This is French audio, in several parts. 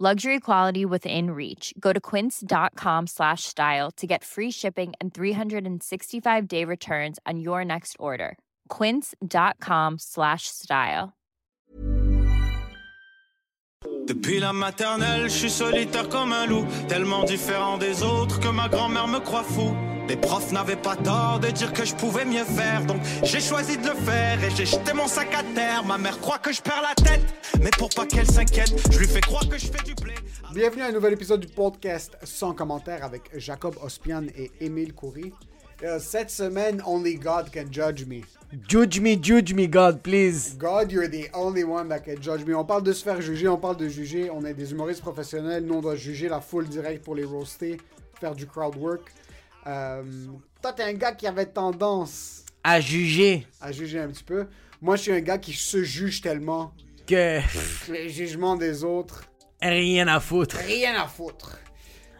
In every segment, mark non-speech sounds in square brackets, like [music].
Luxury quality within reach. Go to quince.com slash style to get free shipping and 365-day returns on your next order. quince.com slash style. Depuis la maternelle, je suis solitaire comme un loup, tellement différent des autres que ma grand-mère me croit fou. Les profs n'avaient pas tort de dire que je pouvais mieux faire, donc j'ai choisi de le faire et j'ai jeté mon sac à terre. Ma mère croit que je perds la tête, mais pour pas qu'elle s'inquiète, je lui fais croire que je fais du blé. Bienvenue à un nouvel épisode du podcast sans commentaire avec Jacob Ospian et Émile Coury. Euh, Cette semaine, only God can judge me. Judge me, judge me, God, please. God, you're the only one that can judge me. On parle de se faire juger, on parle de juger. On est des humoristes professionnels. Nous, on doit juger la foule direct pour les roaster, faire du crowd work. Euh, toi, t'es un gars qui avait tendance À juger à juger un petit peu. Moi, je suis un gars qui se juge tellement. que Les jugements des autres, rien à foutre. rien à foutre.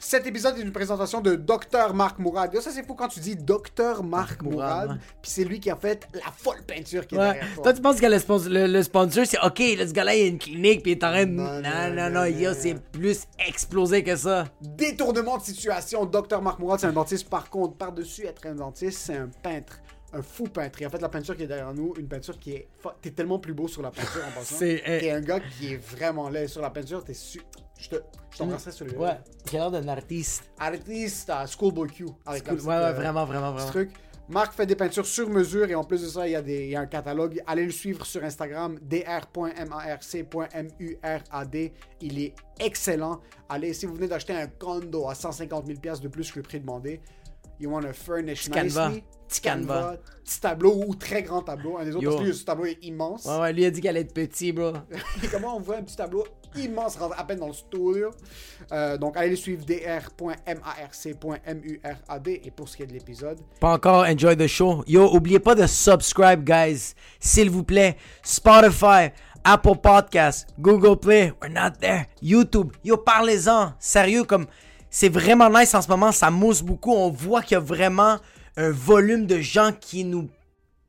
Cet épisode est une présentation de Dr Marc Mourad. Ça, c'est fou quand tu dis Dr Marc Mourad, ouais. puis c'est lui qui a fait la folle peinture qui est Ouais. derrière toi. Toi, tu penses que le, sponsor, le, le sponsor, c'est OK, là, ce gars-là, il a une clinique, puis il est en train de. Non, Non, non, non, non, yo, c'est plus explosé que ça. Détournement de situation. Dr Marc Mourad, c'est un dentiste. Par contre, par-dessus être un dentiste, c'est un peintre. Un fou peintre. A fait la peinture qui est derrière nous, une peinture qui est. T'es tellement plus beau sur la peinture en passant. C'est, euh, T'es un gars qui est vraiment laid sur la peinture. T'es su. Je te. Je t'embrasserai sur le Ouais, j'ai l'air d'un artiste? Artiste à Schoolboy Q. Avec la Cool. petite, Ouais, ouais, euh, vraiment, vraiment, vraiment. truc. Marc fait des peintures sur mesure et en plus de ça, il y a, des, il y a un catalogue. Allez le suivre sur Instagram, dr.marc.murad. Il est excellent. Allez, si vous venez d'acheter un condo à 150 000 pièces de plus que le prix demandé, you want to furnish Petit nicely? Petit canevas. petit tableau ou très grand tableau. Un des autres, Yo. parce que lui, ce tableau est immense. Ouais, ouais, lui a dit qu'elle allait être petit, bro. [laughs] Comment on voit un petit tableau immense rentre à peine dans le studio? Euh, donc, allez le suivre, dr.marc.murad. Et pour ce qui est de l'épisode, Pas encore enjoy the show. Yo, oubliez pas de subscribe, guys. S'il vous plaît. Spotify, Apple Podcasts, Google Play. We're not there. YouTube. Yo, parlez-en. Sérieux, comme. C'est vraiment nice en ce moment. Ça mousse beaucoup. On voit qu'il y a vraiment un volume de gens qui nous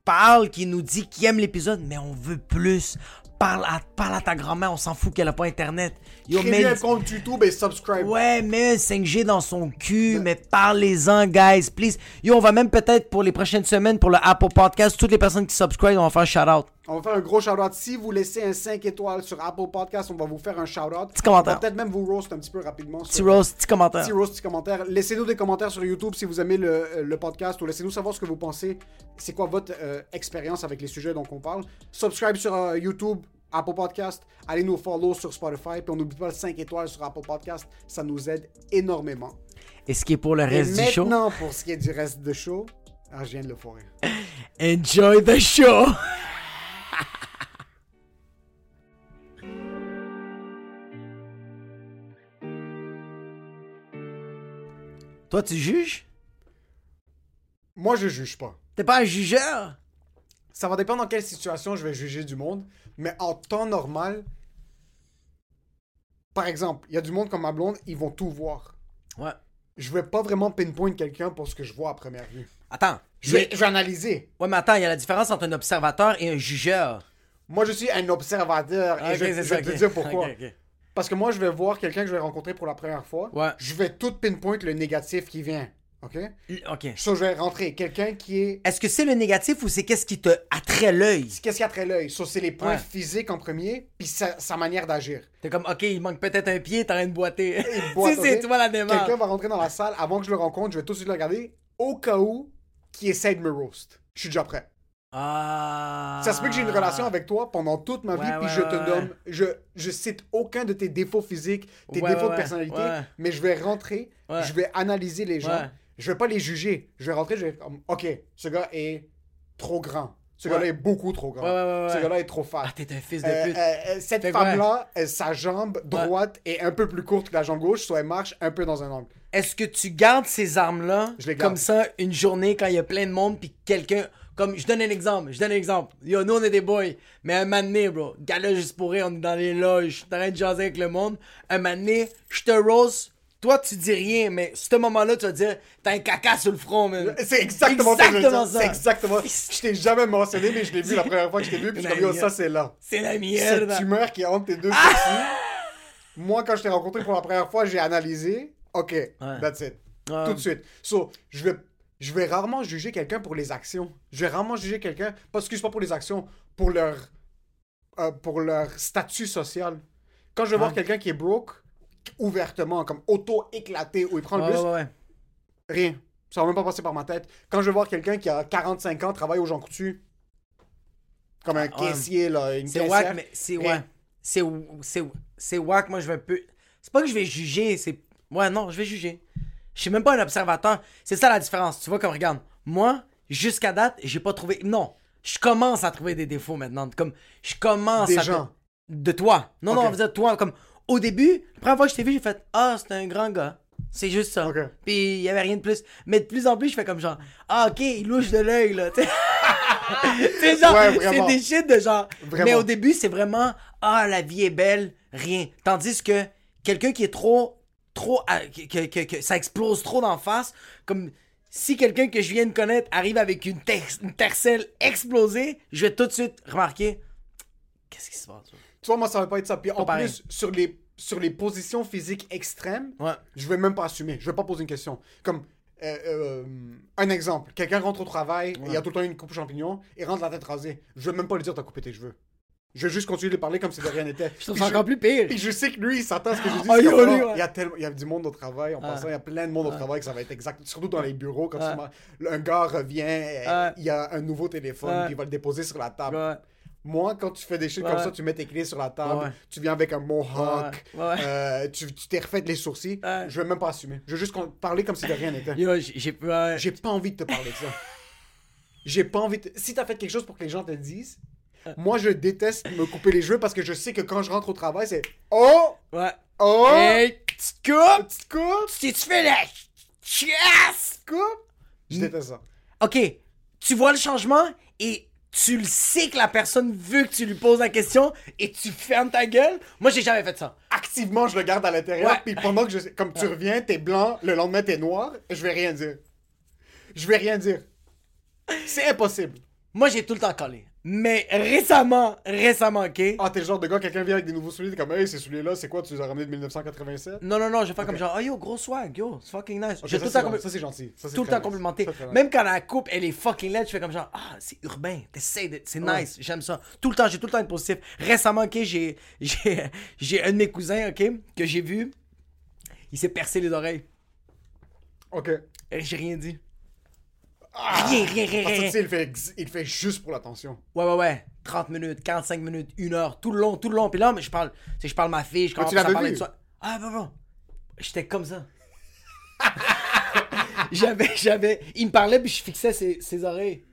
parlent, qui nous dit qu'ils aiment l'épisode, mais on veut plus. Parle à, parle à ta grand-mère. On s'en fout qu'elle a pas Internet. Yo, créez mets- un compte YouTube et subscribe. Ouais, mets un 5G dans son cul, mais parlez-en, guys, please. Yo, on va même peut-être pour les prochaines semaines, pour le Apple Podcast, toutes les personnes qui subscribe, on va faire un shout-out. On va faire un gros shout-out. Si vous laissez un 5 étoiles sur Apple Podcast, on va vous faire un shout-out. Petit commentaire. Peut-être même vous roast un petit peu rapidement. Petit rose, petit commentaire. Petit roast, petit commentaire. Laissez-nous des commentaires sur YouTube si vous aimez le, euh, le podcast ou laissez-nous savoir ce que vous pensez. C'est quoi votre euh, expérience avec les sujets dont on parle. Subscribe sur euh, YouTube, Apple Podcast. Allez nous follow sur Spotify. Puis on n'oublie pas le 5 étoiles sur Apple Podcast. Ça nous aide énormément. Et ce qui est pour le Et reste du show, maintenant, pour ce qui est du reste de show, ah, je viens de le foirer. [laughs] enjoy the show. [laughs] Toi, tu juges? Moi, je juge pas. T'es pas un jugeur? Ça va dépendre dans quelle situation je vais juger du monde. Mais en temps normal, par exemple, il y a du monde comme ma blonde, ils vont tout voir. Ouais. Je vais pas vraiment pinpoint quelqu'un pour ce que je vois à première vue. Attends. Je vais, je vais analyser. Ouais, mais attends, il y a la différence entre un observateur et un jugeur. Moi, je suis un observateur. Et je, c'est je ça, vais te dire pourquoi. Parce que moi, je vais voir quelqu'un que je vais rencontrer pour la première fois. Ouais. Je vais tout pinpoint le négatif qui vient. OK? Ok. So, je vais rentrer. Quelqu'un qui est. Est-ce que c'est le négatif ou c'est qu'est-ce qui te attrait l'œil? Qu'est-ce qui a trait l'œil? So, c'est les points Ouais. physiques en premier, puis sa, sa manière d'agir. T'es comme, ok, il manque peut-être un pied, t'as rien de boiter. [laughs] Tu sais, c'est toi la démarche. Quelqu'un va rentrer dans la salle, avant que je le rencontre, je vais tout de suite le regarder. au cas où qui essaie de me roast. Je suis déjà prêt. Ah. Ça se peut que j'ai une relation avec toi pendant toute ma vie, Ouais, puis ouais, je te ouais. donne, je, je cite aucun de tes défauts physiques, tes défauts de personnalité, mais je vais rentrer, je vais analyser les gens. Je vais pas les juger, je vais rentrer, je vais comme, ok, ce gars est trop grand, ce Ouais. gars-là est beaucoup trop grand, Ouais, ouais, ouais, ce gars-là est trop fat. Ah, t'es un fils de Euh, pute. euh, euh, cette femme-là, sa jambe droite est un peu plus courte que la jambe gauche, soit elle marche un peu dans un angle. Est-ce que tu gardes ces armes-là comme ça une journée quand il y a plein de monde puis quelqu'un comme je donne un exemple, je donne un exemple. Yo, nous on est des boys, mais un donné, bro, gars-là juste pour rire, on est dans les loges, t'arrêtes de jaser avec le monde. Un donné, je te rose, toi tu dis rien, mais ce moment-là tu vas dire t'as un caca sur le front, man. C'est exactement. Exactement ça. C'est exactement. Je t'ai jamais mentionné, mais je l'ai vu la première fois que je t'ai vu, puis je suis comme, yo, ça c'est là. C'est la cette merde. tumeur qui est entre tes deux sourcils. Moi, quand je t'ai rencontré pour la première fois, j'ai analysé. Ok, that's it. Ouais. Tout de suite. So, je vais, je vais rarement juger quelqu'un pour les actions. Je vais rarement juger quelqu'un, pas excuse pas pour les actions, pour leur, euh, pour leur statut social. Quand je vais voir quelqu'un qui est broke, ouvertement, comme auto-éclaté, où il prend le bus, ouais, ouais. rien. Ça va même pas passer par ma tête. Quand je vais voir quelqu'un qui a 45 ans, travaille au Jean Coutu, comme un Ah, caissier, là, une C'est wack, mais c'est ouais. C'est c'est c'est wack. Moi, je vais un peu. C'est pas que je vais juger. C'est ouais, non, je vais juger. Je suis même pas un observateur. C'est ça la différence. Tu vois comme regarde. Moi, jusqu'à date, j'ai pas trouvé. Non, je commence à trouver des défauts maintenant. Comme je commence Des à gens. de toi. Non, non, on va dire toi. Comme au début, la première fois que je t'ai vu, j'ai fait ah, c'est un grand gars. C'est juste ça. Puis il y avait rien de plus. Mais de plus en plus, je fais comme genre ah ok, il louche de l'œil là. [laughs] sais, genre, Ouais, c'est des shit de genre. Vraiment. Mais au début, c'est vraiment Ah, la vie est belle, rien. Tandis que quelqu'un qui est trop. trop. ah, que, que- que- que ça explose trop d'en face, comme. Si quelqu'un que je viens de connaître arrive avec une, ter- une tercelle explosée, je vais tout de suite remarquer. Qu'est-ce qui se passe? Tu vois, moi, ça va pas être ça. Puis en pareil. plus, sur les, sur les positions physiques extrêmes, Ouais. je vais même pas assumer. Je vais pas poser une question. Comme, euh, euh, un exemple. Quelqu'un rentre au travail, il y a tout le temps une coupe champignon, il rentre la tête rasée. Je vais même pas lui dire t'as coupé tes cheveux. Je vais juste continuer de parler comme si de rien n'était. [laughs] Je trouve ça encore plus pire. Puis je sais que lui, il s'attend à ce que je [laughs] yo, comme, lui, oh, ouais. Il y a tellement, il y a du monde au travail. En Ah. passant, il y a plein de monde au travail que ça va être exact. Surtout dans les bureaux, quand Ah. tu un gars revient, il y a un nouveau téléphone, puis il va le déposer sur la table. Moi, quand tu fais des shit Ouais. comme ça, tu mets tes clés sur la table, Ouais. tu viens avec un mohawk, Ouais. Euh, tu t'es refait les sourcils, je vais même pas assumer. Je vais juste parler comme si de rien n'était. J'ai. pas envie de te parler de ça. J'ai pas envie de... Si t'as fait quelque chose pour que les gens te le disent, moi je déteste me couper les cheveux parce que je sais que quand je rentre au travail, c'est Oh! Ouais. Oh! Hey, petite coupe! Petite coupe! Tu tu fais la chiasse! Coupe! Je déteste ça. Ok, tu vois le changement et tu le sais que la personne veut que tu lui poses la question et tu fermes ta gueule? Moi, j'ai jamais fait ça. Activement, je le garde à l'intérieur, puis pendant que je... Comme tu reviens, t'es blanc, le lendemain t'es noir, je vais rien dire. Je vais rien dire. C'est impossible. Moi, j'ai tout le temps collé. Mais récemment, récemment, ok? Ah, t'es le genre de gars, quelqu'un vient avec des nouveaux souliers, t'es comme, hey, ces souliers-là, c'est quoi, tu les as ramenés de 1987? Non, non, non, je vais faire comme genre, oh yo, gros swag, yo, c'est fucking nice. Ok, J'ai ça, tout le c'est temps, gentil. compli- Ça, c'est gentil. Ça, tout le temps nice. complimenté. Ça. Même quand la coupe, elle est fucking laide, je fais comme genre, ah, c'est urbain, t'essayes de... C'est Ouais. nice, j'aime ça. Tout le temps, j'ai tout le temps être positif. Récemment, ok, j'ai, j'ai, j'ai un de mes cousins, ok, que j'ai vu, il s'est percé les oreilles. Ok. Et j'ai rien dit. Rien, rien, rien, Parce que rien. tu sais, il fait, ex- il le fait juste pour l'attention. Ouais, ouais, ouais. 30 minutes, 45 minutes, 1 heure, tout le long, tout le long. Puis là, mais je parle, tu sais, je parle ma fille, je commence tu à l'avais parler vu? de ça. Ah, bah, bon. J'étais comme ça. [laughs] j'avais, j'avais. Il me parlait, puis je fixais ses, ses oreilles.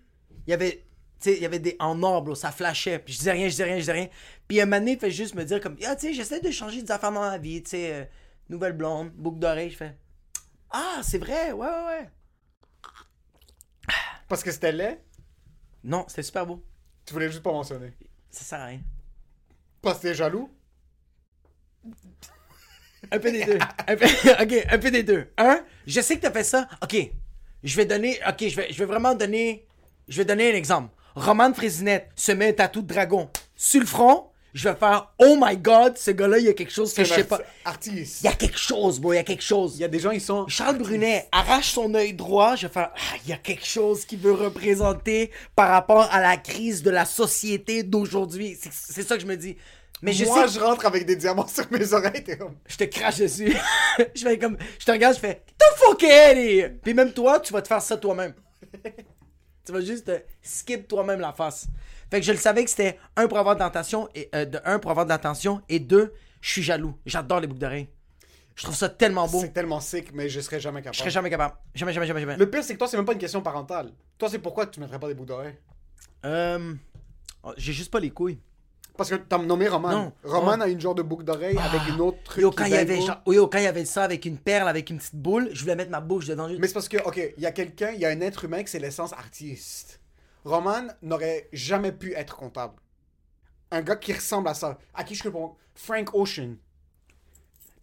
Il y avait, tu sais, il y avait des. En or, bro, ça flashait. Puis je disais rien, je disais rien, je disais rien. Puis un moment donné, il fait juste me dire, comme, ah, tu sais, j'essaie de changer des affaires dans ma vie, tu sais, euh, nouvelle blonde, boucle d'oreille. Je fais, ah, c'est vrai, ouais, ouais, ouais. Parce que c'était laid, Non, c'était super beau. tu voulais juste pas mentionner. Ça sert à rien. Parce que t'es jaloux? Un peu des deux. Un peu- [laughs] ok, un peu des deux. Un, je sais que t'as fait ça. Ok, je vais donner. Ok, je vais, je vais vraiment donner. Je vais donner un exemple. Roman Frésinette se met un tatou de dragon sur le front. Je vais faire Oh my god, ce gars-là, il y a quelque chose que je sais pas. Artiste. Il y a quelque chose, bro, il y a quelque chose. Il y a des gens, ils sont. Charles Brunet arrache son œil droit, je vais faire Ah, il y a quelque chose qui veut représenter par rapport à la crise de la société d'aujourd'hui. C'est ça que je me dis. Mais je Moi, sais je rentre avec des diamants sur mes oreilles, t'es comme. je te crache dessus. [laughs] je fais comme, je te regarde, je fais, the fuck Eddie! Puis même toi, tu vas te faire ça toi-même. [laughs] tu vas juste te skip toi-même la face. Fait que je le savais que c'était un pour avoir de l'attention et euh, de un pour avoir de l'attention et deux, je suis jaloux. J'adore les boucles d'oreilles. Je trouve ça tellement beau. C'est tellement sick, mais je serais jamais Je capable. serais jamais capable. Jamais, jamais, jamais, jamais. Le pire, c'est que toi, c'est même pas une question parentale. Toi, c'est pourquoi tu mettrais pas des boucles d'oreilles? Euh, oh, j'ai juste pas les couilles. Parce que t'as nommé Roman. Non. Roman Oh. a une genre de boucle d'oreille avec une autre truc. Yo, quand il y avait yo, quand il y avait ça avec une perle, avec une petite boule, je voulais mettre ma bouche dedans. juste- Mais c'est parce que, ok, il y a quelqu'un, il y a un être humain qui c'est l'essence artiste. Roman n'aurait jamais pu être comptable. Un gars qui ressemble à ça. À qui je réponds Frank Ocean.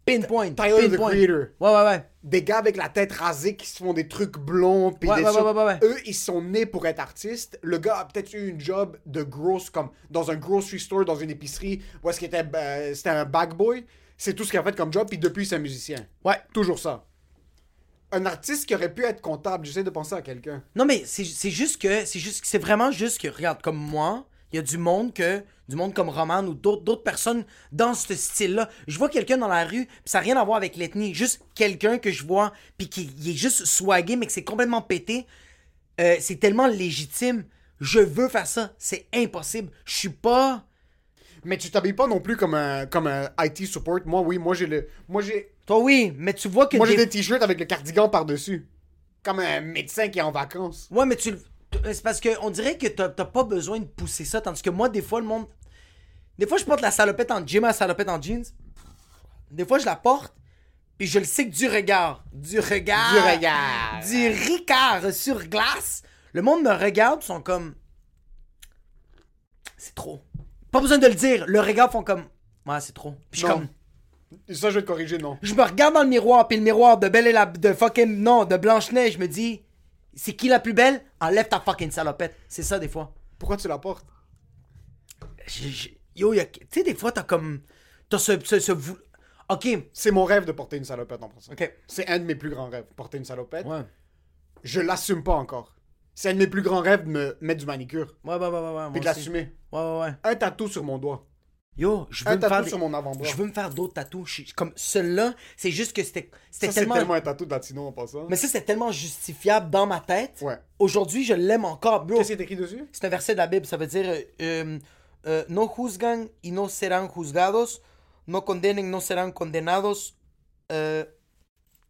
Pinpoint. Tyler, the pinpoint. Creator. Ouais, ouais, ouais. Des gars avec la tête rasée qui se font des trucs blonds. Ouais, des ouais, ouais, ouais, ouais. Eux, ils sont nés pour être artistes. Le gars a peut-être eu une job de gross, comme dans un grocery store, dans une épicerie, où est-ce qu'il était, euh, c'était un bag boy. C'est tout ce qu'il a fait comme job, puis depuis, c'est un musicien. Ouais. Toujours ça. Un artiste qui aurait pu être comptable, j'essaie de penser à quelqu'un. Non, mais c'est juste que. C'est juste c'est vraiment juste que, regarde, comme moi, il y a du monde que. Du monde comme Roman ou d'autres d'autres personnes dans ce style-là. Je vois quelqu'un dans la rue, pis ça n'a rien à voir avec l'ethnie. Juste quelqu'un que je vois, puis qui il est juste swagué, mais que c'est complètement pété. Euh, c'est tellement légitime. Je veux faire ça. C'est impossible. Je suis pas. Mais tu t'habilles pas non plus comme un, comme un IT support. Moi, oui, moi j'ai le. Moi j'ai. Toi, oui, mais tu vois que. Moi j'ai des- t-shirts avec le cardigan par-dessus. Comme un médecin qui est en vacances. Ouais, mais tu le- t- C'est parce qu'on dirait que t'as pas besoin de pousser ça, tandis que moi, des fois, le monde. Des fois, je porte la salopette en jean, ma salopette en jeans. Des fois, je la porte, puis je le sais que du regard. Du regard. Du regard. Du ricard sur glace. Le monde me regarde, ils sont comme. C'est trop. Pas besoin de le dire. Le regard font comme. Ouais, c'est trop. Puis je suis Non. Ça, je vais te corriger, non. Je me regarde dans le miroir, puis le miroir de Belle et la. de fucking. Non, de Blanche-Neige, je me dis. C'est qui la plus belle? Enlève ta fucking salopette. C'est ça, des fois. Pourquoi tu la portes? Yo, a- tu sais, des fois, t'as comme. T'as ce. ce, ce vou- Ok. C'est mon rêve de porter une salopette en passant. Ok. C'est un de mes plus grands rêves, porter une salopette. Ouais. Je l'assume pas encore. C'est un de mes plus grands rêves de me mettre du manicure. Ouais, ouais, ouais, ouais. Puis de l'assumer. Ouais, ouais, ouais. Un tatou sur mon doigt. Yo, je veux Un me faire. des- sur mon avant-bras. Je veux me faire d'autres suis- Comme celui-là, c'est juste que c'était c'était Ça, c'est tellement. tellement un tatou de latino en passant. Mais ça, c'est tellement justifiable dans ma tête. Ouais. Aujourd'hui, je l'aime encore. Qu'est-ce qui est écrit dessus? C'est un verset de la Bible, ça veut dire euh, euh, No juzgan y no serán juzgados, no condenen no serán condenados, euh,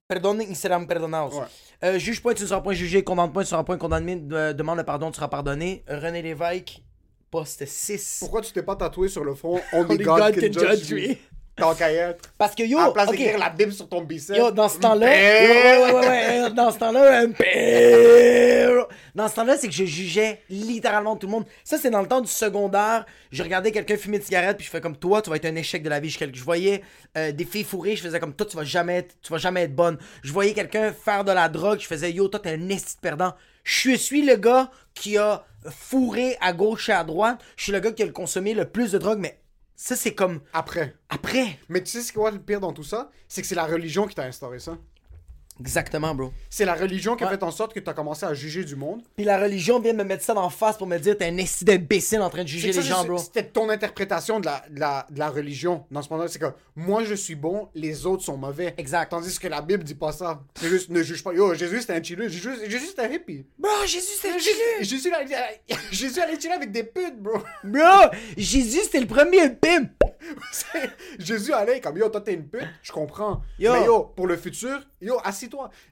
perdonen y serán perdonados. Ouais. Euh, juge point, tu ne seras point jugé, condamne point, tu ne seras point condamné, euh, demande le pardon, tu seras pardonné. René Lévesque, poste 6. Pourquoi tu t'es pas tatoué sur le front? [laughs] Only, Only God, God can, can judge, me. Tant qu'à être. Parce que yo, à la place ok, d'écrire la Bible sur ton bicep. Yo, dans ce temps-là, ouais, ouais, ouais, ouais, euh, dans ce temps-là, un père. Dans ce temps-là, c'est que je jugeais littéralement tout le monde. Ça, c'est dans le temps du secondaire. Je regardais quelqu'un fumer une cigarette, puis je fais comme toi, tu vas être un échec de la vie. Je, je voyais euh, des filles fourrées, je faisais comme toi, tu vas jamais être, tu vas jamais être bonne. Je voyais quelqu'un faire de la drogue, je faisais yo, toi, t'es un esti de perdant. Je suis le gars qui a fourré à gauche et à droite. Je suis le gars qui a le consommé le plus de drogue, mais ça, c'est comme Après. après. Mais tu sais ce qui est le pire dans tout ça? C'est que c'est la religion qui t'a instauré ça. Exactement, bro. C'est la religion qui a Ouais. fait en sorte que tu as commencé à juger du monde. Puis la religion vient de me mettre ça d'en face pour me dire t'es un esti d'imbécile en train de juger ça, les gens, bro. C'était ton interprétation de la, de, la, de la religion dans ce moment-là. C'est que moi je suis bon, les autres sont mauvais. Exact. Tandis que la Bible dit pas ça. C'est juste ne juge pas. Yo, Jésus c'était un chilleux. Jésus, Jésus c'était un hippie. Bro, Jésus c'était Jésus, chillé. Jésus, Jésus allait chiller avec des putes, bro. Bro, Jésus c'était le premier pimp. [laughs] Jésus allait comme yo, toi t'es une pute, je comprends. Yo. Mais yo, pour le futur, yo,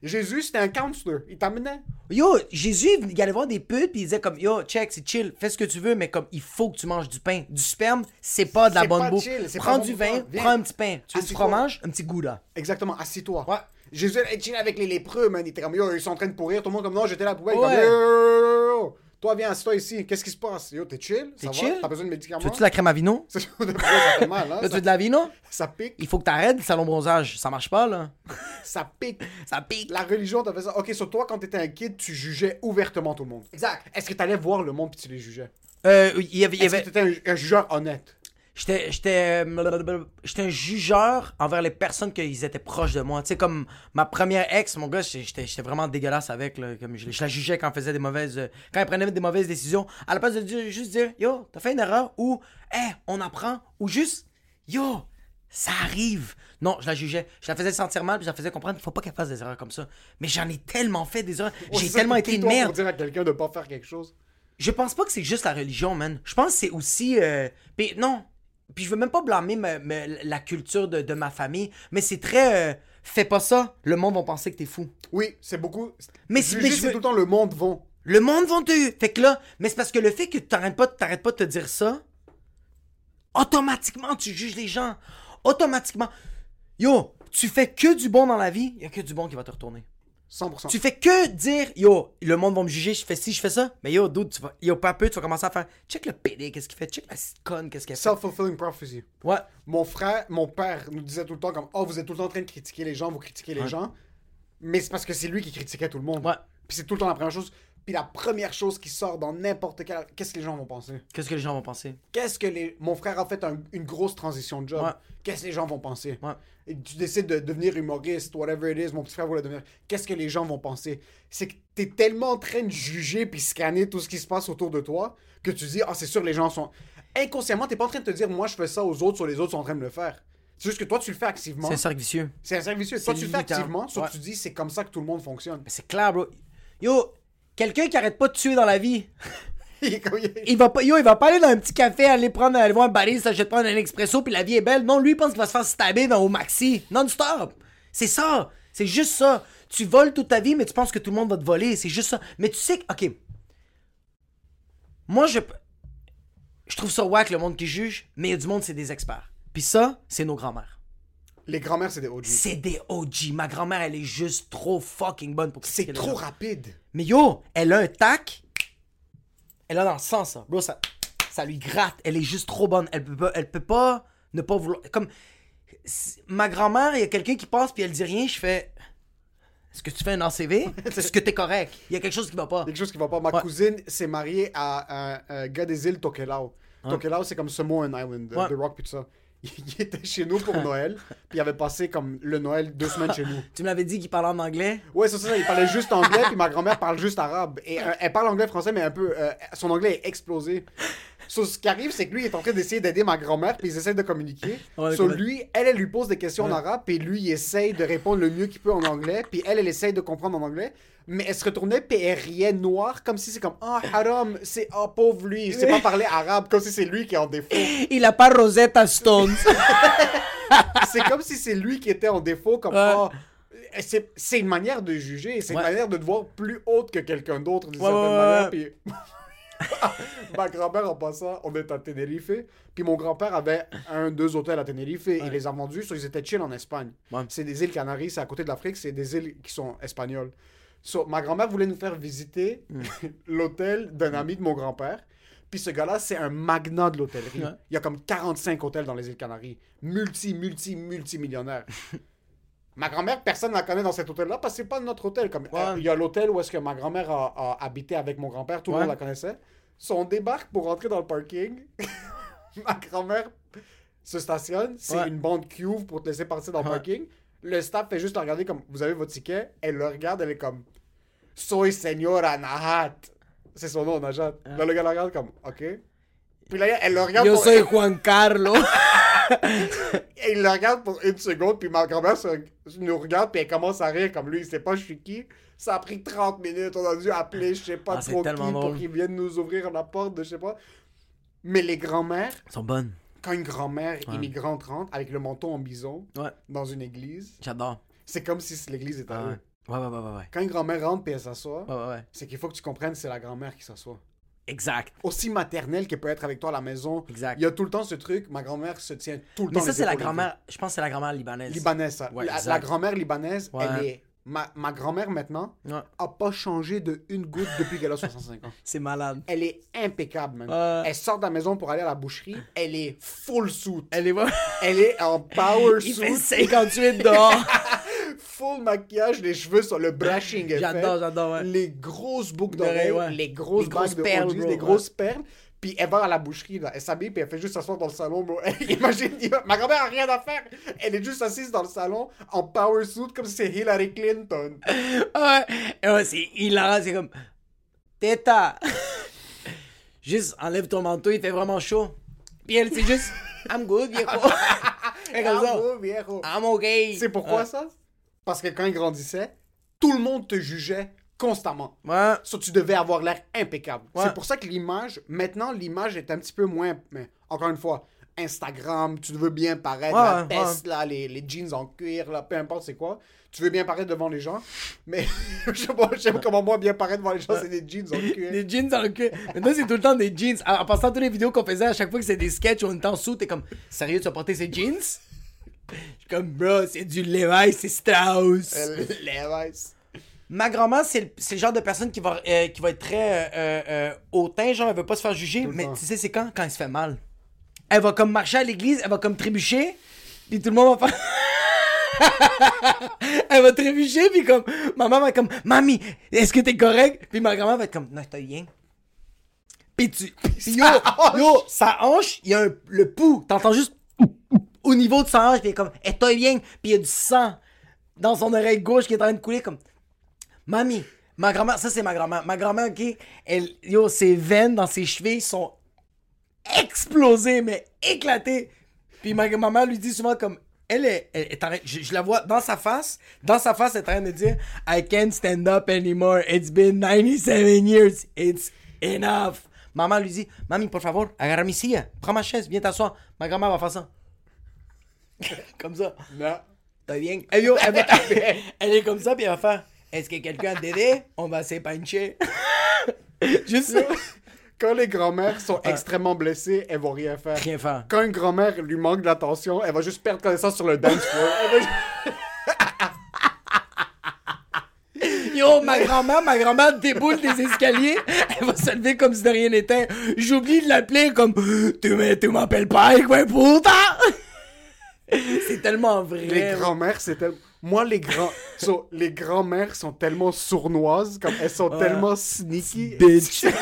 Jésus c'était un counselor, il t'amenait. Yo, Jésus il allait voir des putes puis il disait comme yo, check, c'est chill, fais ce que tu veux, mais comme il faut que tu manges du pain. Du sperme, c'est pas de la bonne bouffe. chill, Prends du vin, prends un petit pain. Tu veux du fromage, un petit gouda. Exactement, assis-toi. Ouais. Jésus allait chiller avec les lépreux, man. Il était comme yo, ils sont en train de pourrir. Tout le monde comme non, j'étais la poubelle. Toi, viens, assis-toi ici. Qu'est-ce qui se passe? Yo, t'es chill? T'es chill? T'as besoin de médicaments? Tu veux-tu de la crème à vino? [laughs] ça fait mal, hein? [laughs] Là, tu veux de la vino? ça pique. Il faut que t'arrêtes le salon bronzage. Ça marche pas, là. [laughs] Ça pique. Ça pique. La religion t'a fait ça. Ok, sur toi, quand t'étais un kid, tu jugeais ouvertement tout le monde. Exact. Est-ce que t'allais voir le monde puis tu les jugeais? Euh, il y avait. Est-ce que t'étais un, un jugeur honnête? J'étais, j'étais, euh, j'étais un jugeur envers les personnes qui étaient proches de moi. Tu sais, comme ma première ex, mon gars, j'étais, j'étais vraiment dégueulasse avec. Là, comme je, je la jugeais quand elle faisait des mauvaises, quand elle prenait des mauvaises décisions. À la place de dire- juste dire, yo, t'as fait une erreur, ou, hé, on apprend, ou juste, yo, ça arrive. Non, je la jugeais. Je la faisais sentir mal, puis je la faisais comprendre qu'il faut pas qu'elle fasse des erreurs comme ça. Mais j'en ai tellement fait des erreurs. Ouais, J'ai tellement été une merde. pour dire à quelqu'un de pas faire quelque chose. Je pense pas que c'est juste la religion, man. Je pense que c'est aussi. euh, Puis non. Puis je veux même pas blâmer ma- ma- la culture de, de ma famille, mais c'est très. euh, Fais pas ça, le monde va penser que t'es fou. Oui, c'est beaucoup. Mais c'est- veux- tout le temps le monde vont. Le monde va te. Fait que là, mais c'est parce que le fait que t'arrêtes pas, t'arrêtes pas de te dire ça, automatiquement tu juges les gens. Automatiquement. Yo, tu fais que du bon dans la vie, y a que du bon qui va te retourner. 100%. Tu fais que dire, yo, le monde va me juger, je fais ci, je fais ça. Mais yo, dude, tu vas, yo, pas peu, tu vas commencer à faire, check le PD, qu'est-ce qu'il fait, check la conne, qu'est-ce qu'elle fait. Self-fulfilling prophecy. Ouais. Mon frère, mon père nous disait tout le temps comme Oh, vous êtes tout le temps en train de critiquer les gens, vous critiquez les gens. Mais c'est parce que c'est lui qui critiquait tout le monde. Ouais. Puis c'est tout le temps la première chose. Puis la première chose qui sort dans n'importe quel. Qu'est-ce que les gens vont penser? Qu'est-ce que les gens vont penser? Qu'est-ce que les. Mon frère a fait un- une grosse transition de job. Ouais. Qu'est-ce que les gens vont penser? Ouais. Et tu décides de devenir humoriste, whatever it is, mon petit frère voulait devenir. Qu'est-ce que les gens vont penser? C'est que t'es tellement en train de juger puis scanner tout ce qui se passe autour de toi que tu dis Ah, c'est sûr, les gens sont. Inconsciemment, t'es pas en train de te dire Moi, je fais ça aux autres, sur les autres sont en train de le faire. C'est juste que toi, tu le fais activement. C'est un cercle vicieux. C'est un service. Toi, tu le fais limitant. activement, sauf Ouais. que tu dis c'est comme ça que tout le monde fonctionne. Mais c'est clair, bro. Yo, quelqu'un qui arrête pas de tuer dans la vie, [laughs] Il va pas, yo, il va pas aller dans un petit café, aller prendre, aller voir un baril, s'achète prendre un expresso, puis la vie est belle. Non, lui, il pense qu'il va se faire stabber dans au maxi, non-stop. C'est ça. C'est juste ça. Tu voles toute ta vie, mais tu penses que tout le monde va te voler. C'est juste ça. Mais tu sais que, ok. Moi, je. Je trouve ça wack, le monde qui juge, mais il y a du monde, c'est des experts. Puis ça, c'est nos grands-mères. Les grands-mères, c'est des OG. C'est des OG. Ma grand-mère, elle est juste trop fucking bonne pour C'est les trop gens. rapide. Mais yo, elle a un tac. Elle a dans le sens, ça. Bro, ça, ça lui gratte. Elle est juste trop bonne. Elle peut pas, elle peut pas ne pas vouloir. Comme ma grand-mère, il y a quelqu'un qui passe puis elle dit rien, je fais. Est-ce que tu fais un ACV [laughs] Est-ce que t'es correct? Il y a quelque chose qui va pas. Quelque chose qui va pas. Ma Ouais. cousine s'est mariée à un, un gars des îles Tokelau. Tokelau, c'est comme Samoan Island, Ouais. de Rock pis tout ça. [laughs] Il était chez nous pour Noël, puis il avait passé comme le Noël deux semaines chez nous. [laughs] Tu me l'avais dit qu'il parlait en anglais? Ouais, c'est ça, il parlait juste anglais, puis ma grand-mère parle juste arabe. Et euh, elle parle anglais, français, mais un peu. euh, son anglais est explosé. So, ce qui arrive, c'est que lui, il est en train d'essayer d'aider ma grand-mère, puis ils essaient de communiquer. Ouais, so, lui, elle, elle lui pose des questions en arabe, puis lui, il essaye de répondre le mieux qu'il peut en anglais, puis elle, elle essaye de comprendre en anglais. Mais elle se retournait, puis elle riait noir, comme si c'est comme Ah, haram, c'est Ah, pauvre lui, il sait pas parler arabe, comme si c'est lui qui est en défaut. [laughs] Il a pas Rosetta Stones. [laughs] c'est comme si c'est lui qui était en défaut, comme Ouais. Ah, c'est une manière de juger, c'est Ouais. une manière de te voir plus haute que quelqu'un d'autre d'une Ouais, certaine manière. Puis [laughs] ma grand-mère en passant, on est à Tenerife, puis mon grand-père avait un, deux hôtels à Tenerife, il les a vendus, so ils étaient chill en Espagne. C'est des îles Canaries, c'est à côté de l'Afrique, c'est des îles qui sont espagnoles. So, ma grand-mère voulait nous faire visiter Mm. [laughs] l'hôtel d'un ami de mon grand-père. Puis ce gars-là, c'est un magnat de l'hôtellerie. Ouais. Il y a comme 45 hôtels dans les îles Canaries. Multi, multi, multimillionnaire. [laughs] ma grand-mère, personne ne la connaît dans cet hôtel-là parce que c'est pas notre hôtel. Comme, Ouais. euh, il y a l'hôtel où est-ce que ma grand-mère a, a habité avec mon grand-père. Tout le monde la connaissait. So, on débarque pour rentrer dans le parking. [laughs] ma grand-mère se stationne. C'est une bande cuve pour te laisser passer dans le parking. Le staff fait juste la regarder comme vous avez votre ticket? Elle le regarde, elle est comme Soy señora Nahat. [laughs] C'est son nom, Najat. Là, le gars la regarde comme OK. Puis là, elle le regarde. Yo pour- soy Juan Carlo. Et il le regarde pour une seconde, puis ma grand-mère se- nous regarde, puis elle commence à rire comme lui, il sait pas je suis qui. Ça a pris 30 minutes, on a dû appeler je sais pas Ah, trop qui tellement pour drôle. qu'il vienne nous ouvrir la porte de je sais pas. Mais les grands-mères, sont bonnes. quand une grand-mère immigrante rentre avec le menton en bison Ouais. dans une église, J'adore. c'est comme si l'église était à Ah eux. ouais. Ouais, ouais, ouais, ouais. Quand une grand-mère rentre puis elle s'assoit, Ouais, ouais, ouais. c'est qu'il faut que tu comprennes c'est la grand-mère qui s'assoit. Exact. Aussi maternelle qu'elle peut être avec toi à la maison. Exact. Il y a tout le temps ce truc, ma grand-mère se tient tout le Mais temps ça, les c'est la grand-mère. Je pense que c'est la grand-mère libanaise. Libanaise, ça. Ouais, la, la grand-mère libanaise, elle est. Ma, ma grand-mère maintenant a pas changé de une goutte depuis qu'elle a 65 ans. [laughs] C'est malade. Elle est impeccable. Ouais. Elle sort de la maison pour aller à la boucherie. Elle est full suit. Elle est. Elle est en [laughs] power Il fait suit. 58 dehors. [laughs] full maquillage, les cheveux sur le brushing. J'adore, j'adore, ouais. Les grosses boucles D'oreilles, ouais. les grosses Les grosses perles, bro, les grosses perles. Puis elle va à la boucherie, là. Elle s'habille, puis elle fait juste s'asseoir dans le salon, bro. [laughs] Imagine, ma grand-mère a rien à faire. Elle est juste assise dans le salon, en power suit, comme si c'est Hillary Clinton. [laughs] Ouais, c'est hilarant, c'est comme. Teta! [laughs] juste enlève ton manteau, il fait vraiment chaud. Puis elle, c'est juste. I'm good, viejo. Ça. Bravo, viejo. I'm okay. C'est pourquoi ça? Parce que quand il grandissait, tout le monde te jugeait constamment. Ouais. So, tu devais avoir l'air impeccable. Ouais. C'est pour ça que l'image, maintenant, l'image est un petit peu moins. Mais encore une fois, Instagram, tu veux bien paraître, Ouais, la ouais. veste, là, les, les jeans en cuir, là, peu importe c'est quoi. Tu veux bien paraître devant les gens, mais [laughs] je sais pas, je sais pas comment moi bien paraître devant les gens, c'est des jeans en cuir. Des jeans le cul. Maintenant, c'est tout le temps des jeans. En, en passant toutes les vidéos qu'on faisait, à chaque fois que c'est des sketchs où on était en dessous, t'es comme, sérieux, tu vas porter ces jeans? Je suis comme, bro, c'est du Levi's, c'est Strauss. Euh, Levi's. Ma grand-mère, c'est le, genre de personne qui va, euh, qui va être très euh, euh, hautain, genre, elle veut pas se faire juger. Mais tu sais, c'est quand? Quand elle se fait mal. Elle va comme marcher à l'église, elle va comme trébucher, puis tout le monde va faire. [laughs] elle va trébucher, puis comme, maman va être comme, mamie, est-ce que t'es correct? Puis ma grand-mère va être comme, non, t'as rien. Puis tu. Puis yo, yo, sa hanche, il y a un- le pouls. T'entends juste au niveau de sa hanche, puis il est comme, et toi bien, puis il y a du sang dans son oreille gauche qui est en train de couler, comme, mamie, ma grand-mère, ça c'est ma grand-mère. Ma grand-mère, ok, elle, yo, ses veines dans ses chevilles sont explosées, mais éclatées. Puis ma, ma mère lui dit souvent comme, elle est, en je, je la vois dans sa face, dans sa face, elle est en train de dire, I can't stand up anymore. It's been 97 years. It's enough. Maman lui dit, Mami, por favor, silla. Prends ma chaise, viens t'asseoir. Ma grand-mère va faire ça. [laughs] comme ça. Non. T'as bien. Eh, yo, elle, va- [laughs] elle est comme ça, puis elle va faire, est-ce que quelqu'un a d'aider? On va s'épancher. [laughs] Juste. Quand les grand-mères sont extrêmement blessées, elles vont rien faire. Rien faire. Quand une grand-mère lui manque d'attention, elle va juste perdre connaissance sur le dance floor. Yo, ma grand-mère, ma grand-mère déboule des escaliers. Elle va se lever comme si de rien n'était. J'oublie de l'appeler comme Tu m'appelles pas, quoi, putain! C'est tellement vrai. Les grand-mères, c'est tellement... Moi, les grands... So, les grand-mères sont tellement sournoises, comme elles sont tellement sneaky. Bitch. [laughs]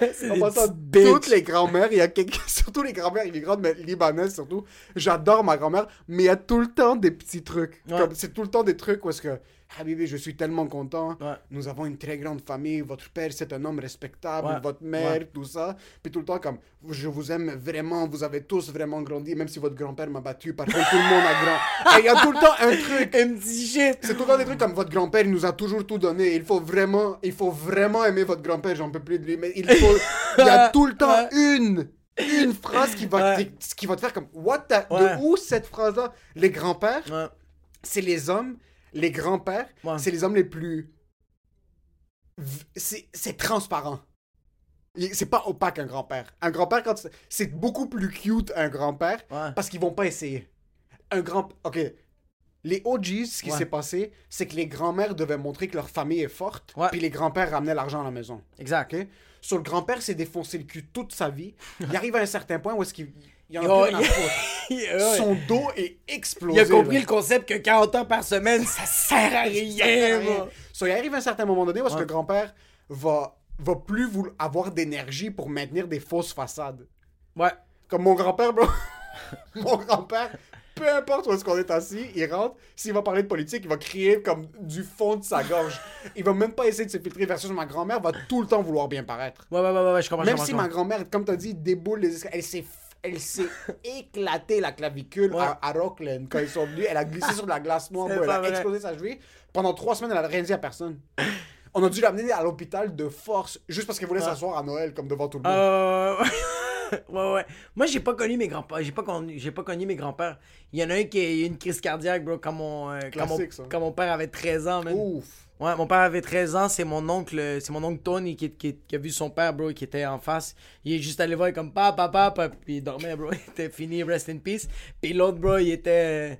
En des passant, bitches. toutes les grand-mères, il y a quelques... [laughs] surtout les grand-mères immigrantes, mais libanaises surtout. J'adore ma grand-mère, mais il y a tout le temps des petits trucs. Ouais. Comme c'est tout le temps des trucs où est-ce que Habibi, je suis tellement content. Ouais. Nous avons une très grande famille. Votre père, c'est un homme respectable. Ouais. Votre mère, tout ça. Puis tout le temps, comme, je vous aime vraiment. Vous avez tous vraiment grandi, même si votre grand-père m'a battu. Par contre, tout le monde a grand. [laughs] Et il y a tout le temps un truc. C'est tout le temps des trucs comme votre grand-père, il nous a toujours tout donné. Il faut vraiment, il faut vraiment aimer votre grand-père. J'en peux plus de lui. Mais il faut, il y a [laughs] tout le temps Ouais. une, une phrase qui va, Ouais. te- qui va te faire comme, what the, Ouais. de où cette phrase-là? Les grands-pères, c'est les hommes, les grands-pères, Ouais. c'est les hommes les plus. C'est transparent. C'est pas opaque un grand-père. Un grand-père, quand c'est- beaucoup plus cute un grand-père Ouais. parce qu'ils vont pas essayer. Un grand. Ok. Les OGs, ce qui Ouais. s'est passé, c'est que les grands-mères devaient montrer que leur famille est forte, puis les grands-pères ramenaient l'argent à la maison. Exact. Sur le grand-père s'est défoncé le cul toute sa vie. [laughs] Il arrive à un certain point où est-ce qu'il il en a Yo, plus [laughs] rien à il- foutre. Ouais. Son dos est explosé. Il a compris là. le concept que 40 heures par semaine, ça sert à [laughs] rien, moi. So, il arrive à un certain moment donné est-ce que le grand-père va, va plus avoir d'énergie pour maintenir des fausses façades. Ouais. Comme mon grand-père, bro. [laughs] mon grand-père, peu importe où est-ce qu'on est assis, il rentre. S'il va parler de politique, il va crier comme du fond de sa gorge. Il va même pas essayer de se filtrer. Versus ma grand-mère va tout le temps vouloir bien paraître. Ouais, ouais, ouais, ouais, je comprends. je Même comprends, si je ma grand-mère, comme tu as dit, déboule les escaliers, elle s'est elle s'est éclatée la clavicule Ouais. à, à Rockland quand ils sont venus. Elle a glissé sur de la glace noire, elle a explosé sa cheville. Pendant trois semaines, elle a rien dit à personne. On a dû l'amener à l'hôpital de force juste parce qu'elle voulait s'asseoir à Noël comme devant tout le monde. Euh, ouais, [laughs] ouais. Moi, j'ai pas connu mes grands-pères. J'ai pas connu, j'ai pas connu mes grands-pères. Il y en a un qui a eu une crise cardiaque, bro, quand mon, euh, quand mon, quand mon père avait 13 ans, man. Ouf. Ouais, mon père avait 13 ans, c'est mon oncle, c'est mon oncle Tony qui, qui, qui a vu son père, bro, qui était en face. Il est juste allé voir comme papa, papa, puis il dormait, bro. [laughs] Il était fini, rest in peace. Puis l'autre, bro, il était,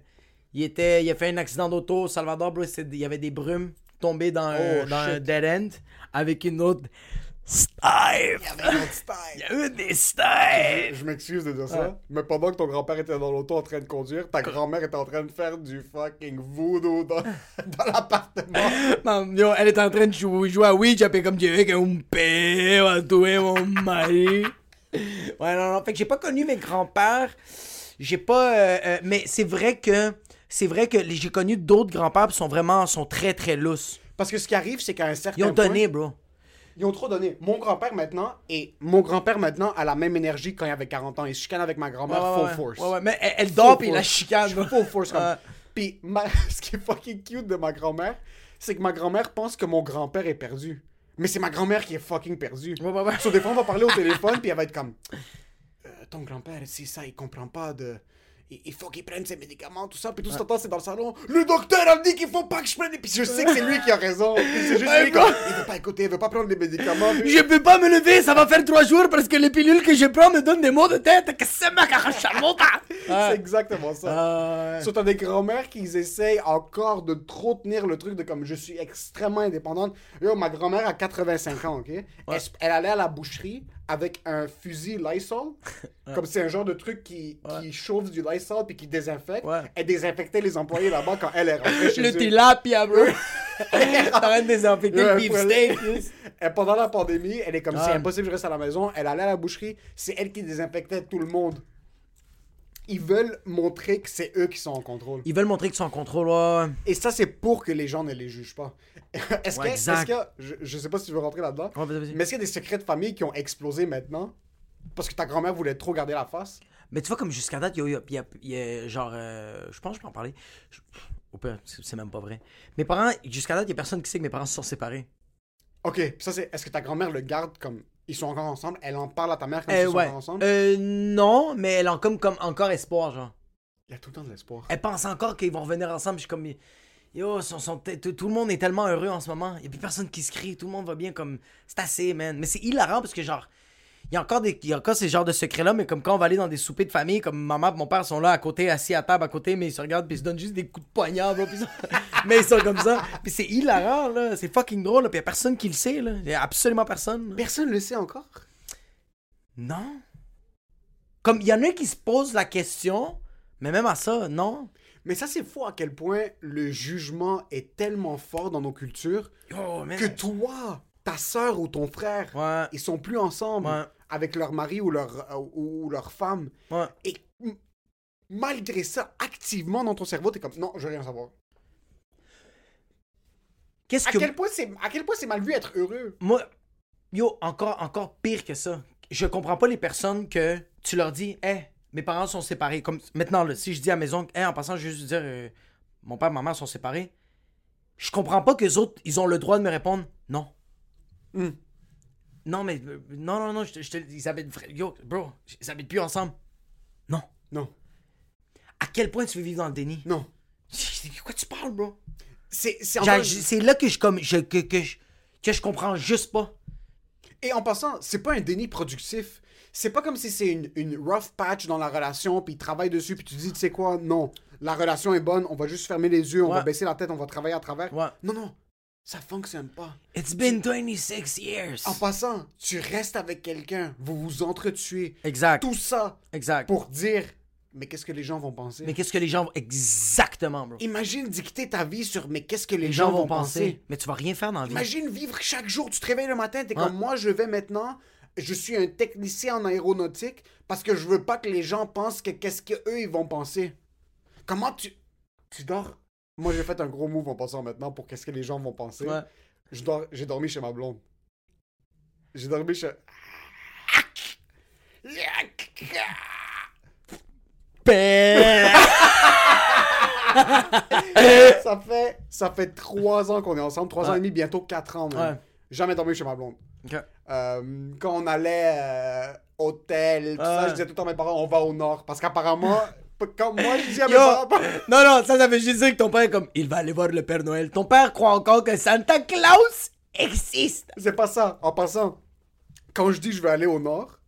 il était, il a fait un accident d'auto au Salvador, bro. Il y avait des brumes tombées dans, un, Oh, dans un dead end avec une autre Steve! Un. Il y a eu des Steve! Je m'excuse de dire ça, mais pendant que ton grand-père était dans l'auto en train de conduire, ta grand-mère était en train de faire du fucking voodoo dans, [laughs] dans l'appartement. Elle est en train de jouer, jouer à Ouija, puis comme tu veux qu'un père tuer mon mari. Ouais, non, non. Fait que j'ai pas connu mes grands-pères. J'ai pas. euh, euh, mais c'est vrai que. C'est vrai que j'ai connu d'autres grands-pères qui sont vraiment. sont très, très lousses. Parce que ce qui arrive, c'est qu'à un certain Ils ont point, donné, bro. Ils ont trop donné. Mon grand-père maintenant, et mon grand-père maintenant a la même énergie quand il avait 40 ans. Il se chicane avec ma grand-mère Ouais, full ouais. force. Ouais, ouais, mais elle, elle dort, puis la chicane. Full force comme. Puis ma- [laughs] ce qui est fucking cute de ma grand-mère, c'est que ma grand-mère pense que mon grand-père est perdu. Mais c'est ma grand-mère qui est fucking perdue. Ouais, ouais, ouais. So, des fois, on va parler au [laughs] téléphone, puis elle va être comme Euh, Ton grand-père, c'est ça, il comprend pas de. Il faut qu'il prenne ses médicaments, tout ça. Puis tout ce temps, c'est dans le salon. Le docteur a dit qu'il faut pas que je prenne. Puis je sais que c'est lui qui a raison. C'est juste lui Il veut pas écouter, il veut pas prendre des médicaments. Puis- Je peux pas me lever, ça va faire trois jours parce que les pilules que je prends me donnent des maux de tête. Que c'est ma? [laughs] C'est exactement ça. Ah, So, t'as des grand-mères qui essayent encore de trop tenir le truc de comme je suis extrêmement indépendante. Yo, ma grand-mère a 85 ans, ok? Elle allait à la boucherie avec un fusil Lysol. [laughs] Comme c'est un genre de truc qui, qui chauffe du Lysol puis qui désinfecte. Ouais. Elle désinfectait les employés là-bas quand elle est rentrée [laughs] chez Le eux. tilapia, bro. T'arrêtes [laughs] de désinfecter le beefsteak. Et pendant la pandémie, elle est comme c'est impossible, je reste à la maison. Elle allait à la boucherie, c'est elle qui désinfectait tout le monde. Ils veulent montrer que c'est eux qui sont en contrôle. Ils veulent montrer qu'ils sont en contrôle, ouais. Et ça, c'est pour que les gens ne les jugent pas. [laughs] Est-ce Ouais, que, est-ce que, je, je sais pas si tu veux rentrer là-dedans, Ouais, mais est-ce qu'il y a des secrets de famille qui ont explosé maintenant? Parce que ta grand-mère voulait trop garder la face Mais tu vois, comme jusqu'à date, il y y y a- genre, euh, je pense que je peux en parler. Je- au pire, c'est même pas vrai. Mes parents, jusqu'à date, il y a personne qui sait que mes parents se sont séparés. Ok, ça, c'est. Est-ce que ta grand-mère le garde comme. Ils sont encore ensemble Elle en parle à ta mère quand ils Euh, sont ouais. encore ensemble? Euh, non, mais elle a comme, comme encore espoir, genre. Il y a tout le temps de l'espoir. Elle pense encore qu'ils vont revenir ensemble. Je suis comme, yo, sont- sont- tout le monde est tellement heureux en ce moment. Il a plus personne qui se crie. Tout le monde va bien, comme, c'est assez, man. Mais c'est hilarant parce que, genre, il y a encore des, il y a encore ces genres de secrets-là, mais comme quand on va aller dans des soupers de famille, comme maman et mon père sont là à côté, assis à table à côté, mais ils se regardent puis ils se donnent juste des coups de poignard, puis [laughs] mais ils sont comme ça. Puis c'est hilarant, là. C'est fucking drôle, là. Puis y a personne qui le sait, là. Y a absolument personne. là. Personne ne le sait encore? Non. Comme, il y en a qui se posent la question, mais même à ça, non. Mais ça, c'est fou à quel point le jugement est tellement fort dans nos cultures man. que toi, ta soeur ou ton frère, Ouais. ils sont plus ensemble Ouais. Avec leur mari ou leur, ou leur femme. Ouais. Et malgré ça, activement dans ton cerveau, t'es comme non, je veux rien savoir. Qu'est-ce À que. quel point c'est à quel point c'est mal vu être heureux? Moi, yo, encore, encore pire que ça. Je comprends pas les personnes que tu leur dis, hé, mes parents sont séparés. Comme maintenant, là, si je dis à mes oncles, hé, en passant, je vais juste dire, euh, mon père et ma mère sont séparés. Je comprends pas que les autres, ils ont le droit de me répondre, non. Hmm. Non, mais, euh, non, non, non, je te, je te- ils habitent, yo, bro, ils habitent plus ensemble. Non. Non, À quel point tu veux vivre dans le déni? non. De quoi tu parles, bro? C'est là que je, comme, je, que, que, je, que je comprends juste pas. Et en passant, c'est pas un déni productif. C'est pas comme si c'est une, une rough patch dans la relation, puis ils travaillent dessus, puis tu dis, tu sais quoi, non, la relation est bonne, on va juste fermer les yeux, on va baisser la tête, on va travailler à travers. Ouais. Non, non, ça fonctionne pas. It's been 26 years. En passant, tu restes avec quelqu'un, vous vous entretuez, Exact. tout ça Exact. pour dire, mais qu'est-ce que les gens vont penser? Mais qu'est-ce que les gens vont. Exactement, bro. Imagine dicter ta vie sur, mais qu'est-ce que les, Les gens, vont penser. Mais tu vas rien faire dans la vie. Imagine vivre chaque jour, tu te réveilles le matin, t'es comme moi, je vais maintenant, je suis un technicien en aéronautique parce que je veux pas que les gens pensent que qu'est-ce qu'eux ils vont penser. Comment tu. Tu dors? Moi j'ai fait un gros move en passant maintenant pour qu'est-ce que les gens vont penser. Ouais. Je dors- J'ai dormi chez ma blonde. J'ai dormi chez. [laughs] ça fait ça fait trois ans qu'on est ensemble, trois ans et demi, bientôt quatre ans. même. Ouais. Jamais dormi chez ma blonde. Euh, quand on allait euh, hôtel, tout ça, je disais tout le temps à mes parents, on va au nord. Parce qu'apparemment, quand moi je dis à mes parents, [laughs] Non, non, ça, ça veut juste dire que ton père est comme. Il va aller voir le Père Noël. Ton père croit encore que Santa Claus existe. c'est pas ça. En passant, quand je dis je vais aller au nord,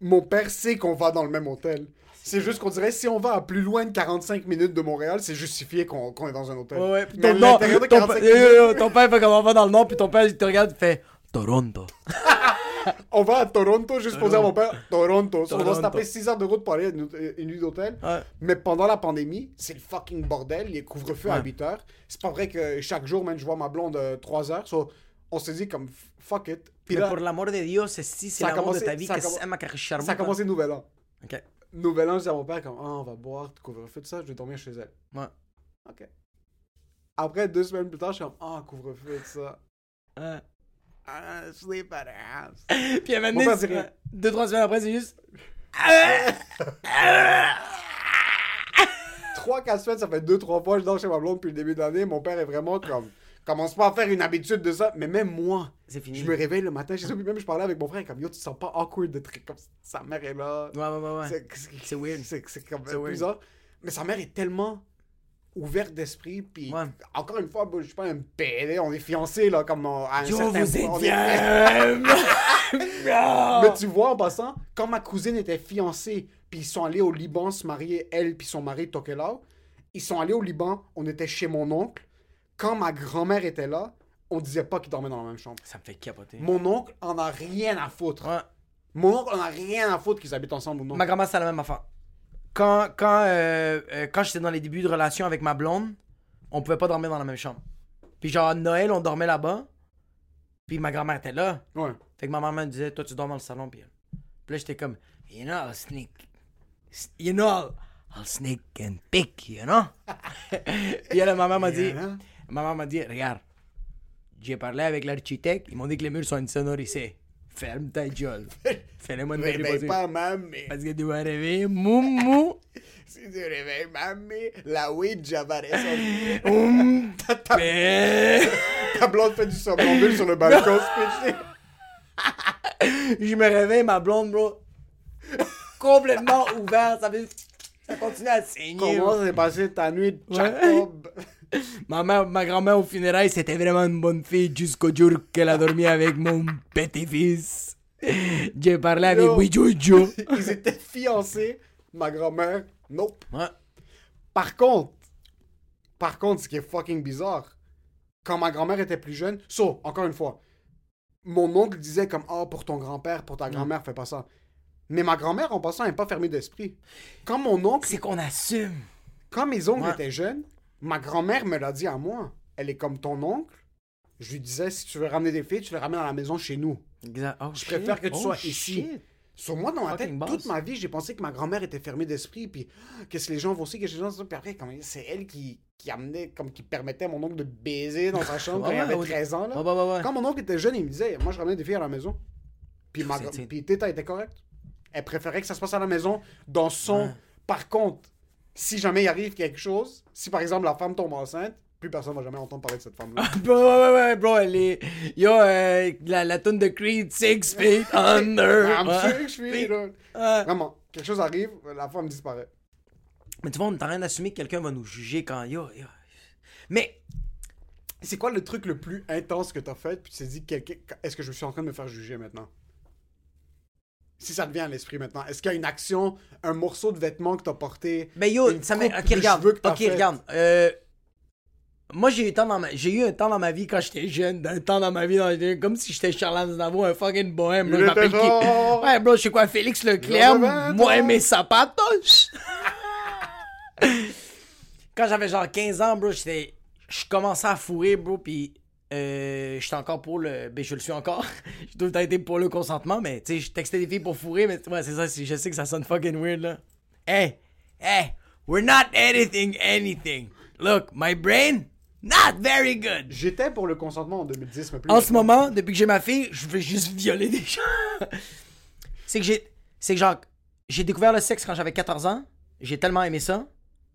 mon père sait qu'on va dans le même hôtel. C'est juste qu'on dirait si on va à plus loin de 45 minutes de Montréal, c'est justifié qu'on qu'on est dans un hôtel. Ouais, ouais. Puis Mais ton, non, l'intérieur de ton, 45 pa- yo, yo, yo, minutes, ton père fait comme on va dans le nord, puis ton père, il te regarde, il fait Toronto. [laughs] on va à Toronto juste pour dire à mon père Toronto. So, on va se Toronto. taper 6 heures de route pour aller à une, une nuit d'hôtel. Ouais. Mais pendant la pandémie, c'est le fucking bordel. Il y a couvre-feu à Ouais. 8 heures. C'est pas vrai que chaque jour, même, je vois ma blonde 3 heures. So, on s'est dit comme fuck it. Puis Mais là, pour l'amour de si c'est Ça a l'amour de ta vie que c'est ma charbon. ça a commencé nouvel an. Ok. Nouvel an, je dis à mon père comme ah, on va boire, couvre-feu, tout ça, je vais dormir chez elle. Ouais. Ok. Après, deux semaines plus tard, je suis comme ah, couvre-feu, tout ça. Ouais. Ah, house. [laughs] Puis à un moment donné, c'est- rien. deux, trois semaines après, c'est juste. [laughs] 3-4 semaines, ça fait 2-3 fois que je dors chez ma blonde depuis le début de l'année. Mon père est vraiment comme. Commence pas à faire une habitude de ça. Mais même moi, C'est fini. je me réveille le matin chez ça. Puis même, je parlais avec mon frère, comme yo, tu te sens pas awkward de trucs comme ça. Sa mère est là. Ouais, ouais, ouais. ouais. C'est- C'est weird. C'est c'est comme C'est weird. bizarre. Mais sa mère est tellement ouverte d'esprit. Puis Ouais. encore une fois, je suis pas un PD. On est fiancés, là, comme on- à un Yo, certain vous point, êtes on est- bien! [laughs] Mais tu vois, en passant, quand ma cousine était fiancée, puis ils sont allés au Liban se marier, elle puis son mari Tokelau, ils sont allés au Liban, on était chez mon oncle. Quand ma grand-mère était là, on disait pas qu'ils dormaient dans la même chambre. Ça me fait capoter. Mon oncle en a rien à foutre. Ouais. Mon oncle en a rien à foutre qu'ils habitent ensemble ou non. Ma grand-mère, c'est la même affaire. Quand, quand, euh, euh, quand j'étais dans les débuts de relation avec ma blonde, on pouvait pas dormir dans la même chambre. Puis genre, à Noël, on dormait là-bas. Puis ma grand-mère était là. Ouais. Fait que ma maman me disait, toi, tu dors dans le salon. Puis, puis là, j'étais comme, you know, I'll sneak. You know, I'll, I'll sneak and pick, you know? [laughs] puis là, ma maman m'a dit, ma maman m'a dit, regarde, j'ai parlé avec l'architecte, ils m'ont dit que les murs sont insonorisés. Ferme ta gueule. [laughs] Fais-le-moi une Réveille réponse. pas mamie. Parce que tu vas rêver, moumou. [laughs] Si tu réveilles mamie, la Ouija va. Hum, ta, ta- ben, [laughs] ta blonde fait du somnambule sur le balcon, Je me réveille, ma blonde, bro. Complètement ouverte. Ça, fait... ça continue à saigner. Comment s'est passé ta nuit de Ouais. Ma, mère, ma grand-mère au funérailles, c'était vraiment une bonne fille jusqu'au jour qu'elle a dormi avec mon petit-fils. J'ai parlé avec Yo. Wijojo. [laughs] Ils étaient fiancés. Ma grand-mère, nope. Ouais. Par contre, par contre, ce qui est fucking bizarre, quand ma grand-mère était plus jeune, so, encore une fois, mon oncle disait comme, ah, pour ton grand-père, pour ta grand-mère, fais pas ça. Mais ma grand-mère, en passant, n'est pas fermée d'esprit. Quand mon oncle, C'est qu'on assume. quand mes oncles Ouais. étaient jeunes, ma grand-mère me l'a dit à moi. Elle est comme ton oncle. Je lui disais, si tu veux ramener des filles, tu les ramènes à la maison chez nous. Exact. Oh, Je préfère que tu oh, sois ici. Sur moi, dans ma tête, boss. toute ma vie, j'ai pensé que ma grand-mère était fermée d'esprit, puis qu'est-ce que les gens vont aussi, qu'est-ce que les gens puis après, c'est elle qui, qui amenait, comme qui permettait à mon oncle de baiser dans sa chambre [laughs] quand Ouais, il avait ouais, 13 ans. Là. Ouais. Quand mon oncle était jeune, il me disait, moi, je ramenais des filles à la maison. Puis, ma, puis Teta était correcte. Elle préférait que ça se passe à la maison, dans son... Par contre, si jamais il arrive quelque chose, si par exemple la femme tombe enceinte, plus personne va jamais entendre parler de cette femme-là. [laughs] Bro, ouais, ouais, ouais, bro, elle est. Yo, euh, la, la de Creed, Six Feet Under. [laughs] I'm six feet under. Ouais. Vraiment, quelque chose arrive, la femme disparaît. Mais tu vois, on est en train d'assumer que quelqu'un va nous juger quand. Yo, yo. Mais, C'est quoi le truc le plus intense que t'as fait, puis tu t'es dit, est-ce que je suis en train de me faire juger maintenant? Si ça te vient à l'esprit maintenant, est-ce qu'il y a une action, un morceau de vêtement que t'as porté? ben yo, Une ça m'est. Ok, de regarde. Ok, regarde. Euh. Moi, j'ai eu, un temps dans ma... j'ai eu un temps dans ma vie quand j'étais jeune, un temps dans ma vie, dans... comme si j'étais Charles Aznavour, un fucking bohème. bro. Il Je m'appelle qui? Ouais, bro, je sais quoi, Félix Leclerc, moi et mes sapatos. [laughs] quand j'avais genre 15 ans, bro, j'étais. Je commençais à fourrer, bro, pis. Euh, j'étais encore pour le. Ben, je le suis encore. [laughs] Le temps été pour le consentement, mais tu sais, je textais des filles pour fourrer, mais ouais, c'est ça, je sais que ça sonne fucking weird, là. Hey, hey, we're not editing anything. Look, my brain, not very good. J'étais pour le consentement en 2010, mais plus En ce moment, depuis que j'ai ma fille, je veux juste violer des gens. [laughs] c'est que j'ai. C'est que genre. J'ai découvert le sexe quand j'avais 14 ans. J'ai tellement aimé ça.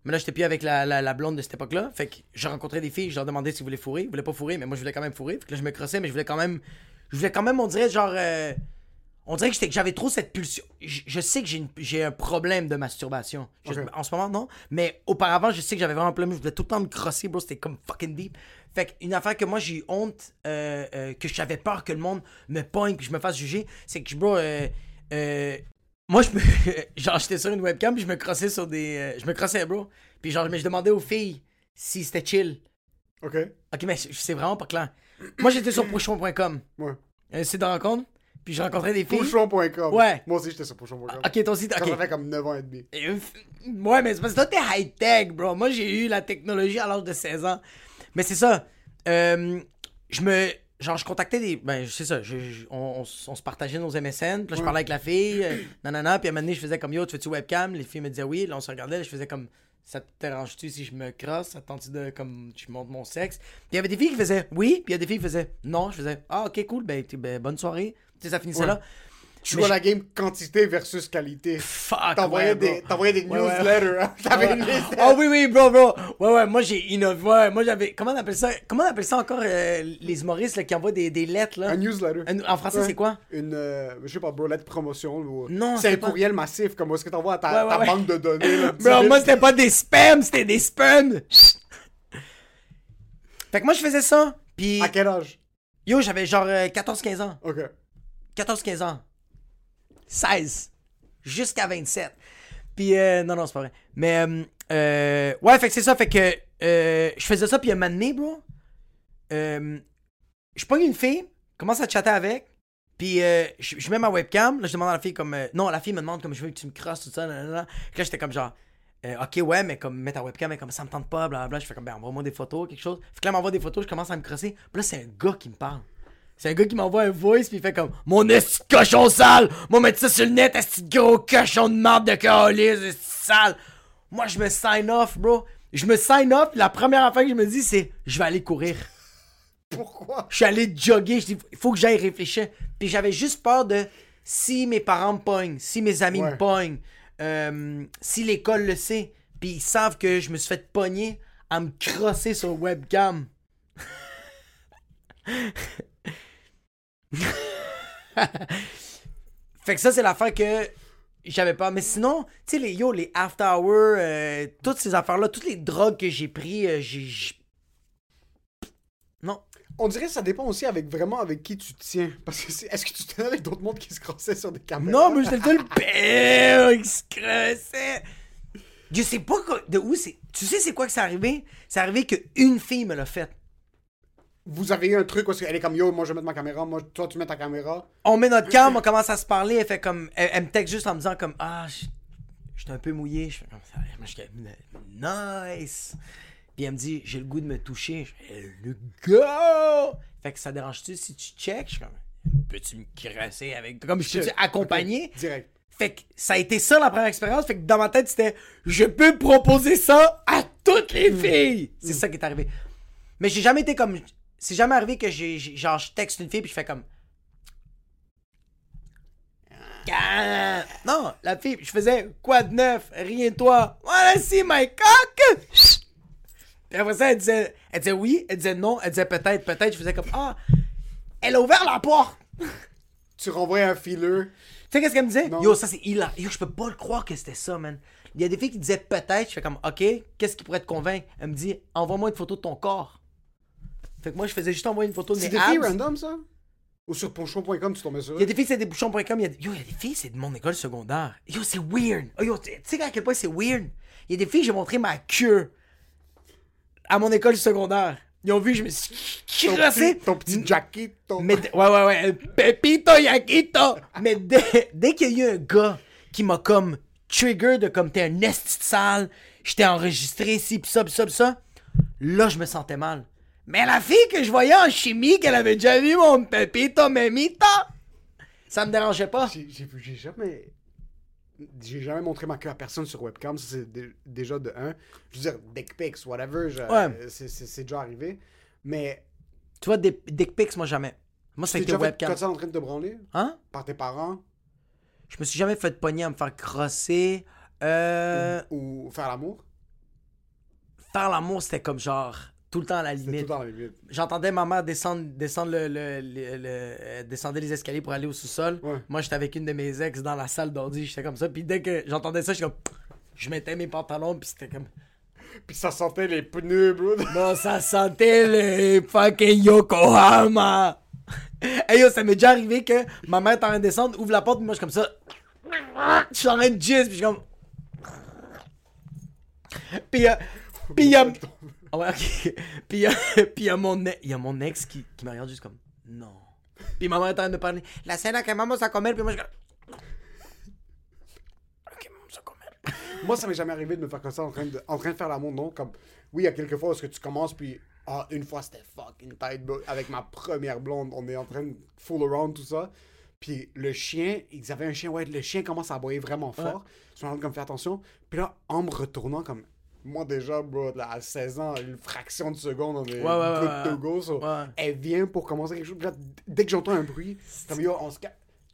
Mais là, j'étais plus avec la, la, la blonde de cette époque-là. Fait que j'ai rencontré des filles, je leur demandais s'ils voulaient fourrer. Ils voulaient pas fourrer, mais moi, je voulais quand même fourrer. Fait que là, je me crossais, mais je voulais quand même. Je voulais quand même, on dirait, genre. euh, on dirait que j'avais trop cette pulsion. Je, je sais que j'ai un problème de masturbation. Je-. En ce moment, non. Mais auparavant, je sais que j'avais vraiment un problème. Je voulais tout le temps me crosser, bro. C'était comme fucking deep. Fait que une affaire que moi, j'ai eu honte, euh, euh, que j'avais peur que le monde me pointe, que je me fasse juger, c'est que, bro, euh, moi, je me. genre, j'étais sur une webcam, puis je me crossais sur des. euh, je me crossais, bro. Puis genre, mais je demandais aux filles si c'était chill. Ok. Ok, mais c'est vraiment pas clair. Moi, j'étais sur prochon.com Ouais. un site de rencontre. Puis je rencontrais des filles. Pochon.com. Ouais. Moi aussi, j'étais sur Pochon.com. Ok, toi aussi, Quand ok. ça fait comme 9 ans et demi. Et, Ouais, mais c'est parce que toi, t'es high-tech, bro. Moi, j'ai eu la technologie à l'âge de 16 ans. Mais c'est ça. Euh, je me. Genre, je contactais des. Ben, c'est ça. je- je- on, on se partageait nos MSN. Puis là, je parlais avec la fille. euh, nanana. Puis à un moment donné, je faisais comme yo, tu fais-tu webcam? Les filles me disaient oui. Là, on se regardait. là, je faisais comme. Ça te dérange-tu si je me crosse? Ça te de. Comme. Je montre mon sexe? Puis il y avait des filles qui faisaient oui. Puis il y a des filles qui faisaient non. Je faisais ah, ok, cool. Ben, ben, bonne soirée. Tu sais, ça finissait Ouais. là. Tu jouais je- la game quantité versus qualité. Fuck. T'envoyais ouais, des, des Ouais, newsletters. hein. [laughs] T'avais une liste. Ah oui, oui, bro, bro. Ouais, ouais, moi j'ai innové. Ouais, moi j'avais. Comment on appelle ça? Comment on appelle ça encore euh, les humoristes là, qui envoient des, des lettres là? Un newsletter. Un- En français, c'est quoi? Une, euh, je sais pas, bro, lettre promotion. ou- Non, c'est un pas- courriel massif, comme est-ce que t'envoies à ta, banque de données. Là, [laughs] Bro, moi c'était pas des spams, c'était des spams. Fait que moi je faisais ça. Puis, À quel âge? Yo, j'avais genre euh, 14-15 ans. Ok. 14-15 ans. 16. Jusqu'à 27. Puis, euh, non, non, c'est pas vrai. Mais, euh, euh, ouais, fait que c'est ça. Fait que euh, je faisais ça, puis un moment donné, bro, je pogne une fille, commence à chatter avec, puis je, je mets ma webcam. Là, je demande à la fille, comme. non, la fille me demande, comme, je veux que tu me crosses, tout ça. Là, là, là. Là, j'étais comme genre. ok, ouais, mais comme, mets ta webcam, mais comme ça me tente pas, blablabla. Je fais comme, ben, envoie-moi des photos, quelque chose. Fait que là, m'envoie des photos, je commence à me crosser. Puis là, c'est un gars qui me parle. C'est un gars qui m'envoie un voice puis il fait comme Mon esti de cochon sale! Moi mettre ça sur le net, esti de gros cochon de marde de esti sale! Moi je me sign off, bro. Je me sign off, la première affaire que je me dis c'est je vais aller courir. Pourquoi? Je suis allé jogger, je dis il faut que j'aille réfléchir. Puis j'avais juste peur de si mes parents me pognent, si mes amis Ouais. me pognent, euh, si l'école le sait, puis ils savent que je me suis fait pogner à me crosser sur webcam. [laughs] fait que ça, c'est l'affaire que j'avais pas. Mais sinon, tu sais, les yo, les after hours, euh, toutes ces affaires-là, toutes les drogues que j'ai pris, euh, j'ai. Non. On dirait que ça dépend aussi avec vraiment avec qui tu tiens. Parce que c'est- est-ce que tu te tiens avec d'autres mondes qui se crossaient sur des caméras? Non, mais j'étais le père qui se crossait. Je sais pas de où c'est. Tu sais, c'est quoi que c'est arrivé? C'est arrivé qu'une fille me l'a fait. Vous avez eu un truc où elle est comme yo, moi je vais mettre ma caméra, moi toi tu mets ta caméra. On met notre cam, on commence à se parler, elle fait comme. Elle, elle me texte juste en me disant comme Ah, je- j'étais un peu mouillé. Je fais comme ça. Moi, je Nice. Puis elle me dit J'ai le goût de me toucher. Je fais Le gars. Fait que ça dérange-tu si tu check? Je suis comme Peux-tu me crasser avec. Comme je te dis, accompagné. Direct. Fait que ça a été ça la première expérience. Fait que dans ma tête, c'était je peux proposer ça à toutes les filles. C'est ça qui est arrivé. Mais j'ai jamais été comme. C'est jamais arrivé que j'ai. Genre, je texte une fille puis je fais comme. Ah! Non, la fille, je faisais quoi de neuf? Rien de toi. Voilà, si, my cock! Après ça, elle disait, elle disait oui, elle disait non, elle disait peut-être, peut-être. Je faisais comme Ah! Elle a ouvert la porte! Tu renvoies un feeler. Tu sais qu'est-ce qu'elle me disait? Non. Yo, ça c'est hilarant. Yo, je peux pas le croire que c'était ça, man. Il y a des filles qui disaient peut-être. Je fais comme, ok, qu'est-ce qui pourrait te convaincre? Elle me dit, envoie-moi une photo de ton corps. Fait que moi, je faisais juste envoyer une photo de C'est mes des filles abs. random ça? Ou sur ponchon.com tu tombais sur Il y a des filles, c'est des bouchons.com. Il y a des... Yo, il y a des filles, c'est de mon école secondaire. Yo, c'est weird. Oh, yo, tu sais à quel point c'est weird? Il y a des filles, j'ai montré ma queue à mon école secondaire. Ils ont vu, je me suis Ton crassé. petit, ton petit jacket, ton... Mais ouais, ouais, ouais. Pepito Yakito. Mais dès, dès qu'il y a eu un gars qui m'a comme trigger de comme t'es un esti sale, j'étais enregistré ici, pis ça, pis ça, pis ça, là, je me sentais mal. Mais la fille que je voyais en chimie, qu'elle avait déjà vu mon Pepito Memito, ça me dérangeait pas. J'ai jamais... J'ai jamais montré ma queue à personne sur webcam, ça c'est dé- déjà de un. Je veux dire, dick pics, whatever, je- Ouais. c'est- c'est c'est déjà arrivé. Mais Tu vois, des dick pics, moi, jamais. Moi, c'est t'es déjà fait comme ça en train de te branler? Hein? par tes parents? Je me suis jamais fait pogner à me faire crosser. Euh, ou faire l'amour? Faire l'amour, c'était comme genre tout le temps à la limite. limite. J'entendais ma mère descendre, descendre le, le- le- le- euh, descendre les escaliers pour aller au sous-sol. Ouais. Moi, j'étais avec une de mes ex dans la salle d'ordi, j'étais comme ça. Puis dès que j'entendais ça, j'étais comme. Je mettais mes pantalons, puis c'était comme. Puis ça sentait les pneus, bro. [laughs] Non, ça sentait le fucking Yokohama! hey yo, ça m'est déjà arrivé que ma mère est en train de descendre, ouvre la porte, puis moi, je suis comme ça. Je suis en train de jizz, puis je suis comme. Puis, euh, puis a. Ah ouais, ok. [laughs] Puis il y a, puis il y a mon, y a mon ex qui, qui me regarde juste comme. Non. Puis maman est en train de parler. La cena que vamos a comer. Puis moi, je. Ok, vamos a comer. Moi, ça m'est jamais arrivé de me faire comme ça en train de, en train de faire l'amour, non. Comme, oui, il y a quelques fois où est-ce que tu commences, puis ah, une fois c'était fucking tight, bro. Avec ma première blonde, on est en train de fool around, tout ça. Puis le chien, ils avaient un chien, ouais, le chien commence à aboyer vraiment fort. Je me rends comme, fais attention. Puis là, en me retournant, comme, moi déjà, bro, là, à 16 ans, une fraction de seconde, on est Ouais, ouais, go. so. Elle vient pour commencer quelque chose. Dès que j'entends un bruit, comme, yo, on se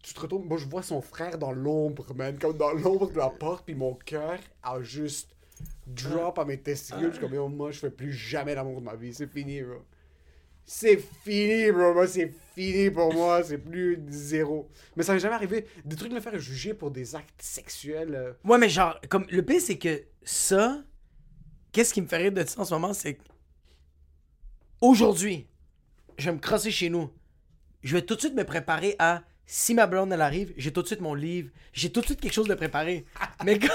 tu te retournes, moi je vois son frère dans l'ombre, man, comme dans l'ombre de la porte, puis mon cœur a juste drop à mes testicules. Je suis comme, yo, moi je fais plus jamais l'amour de ma vie, c'est fini, bro. C'est fini, bro. Moi, c'est fini pour moi. C'est plus zéro. Mais ça m'est jamais arrivé. Des trucs de me faire juger pour des actes sexuels. euh, Ouais, mais genre, comme le pire, c'est que ça, qu'est-ce qui me fait rire de ça en ce moment, c'est que aujourd'hui, je vais me crosser chez nous. Je vais tout de suite me préparer à si ma blonde elle arrive, j'ai tout de suite mon livre, j'ai tout de suite quelque chose de préparé. [laughs] mais que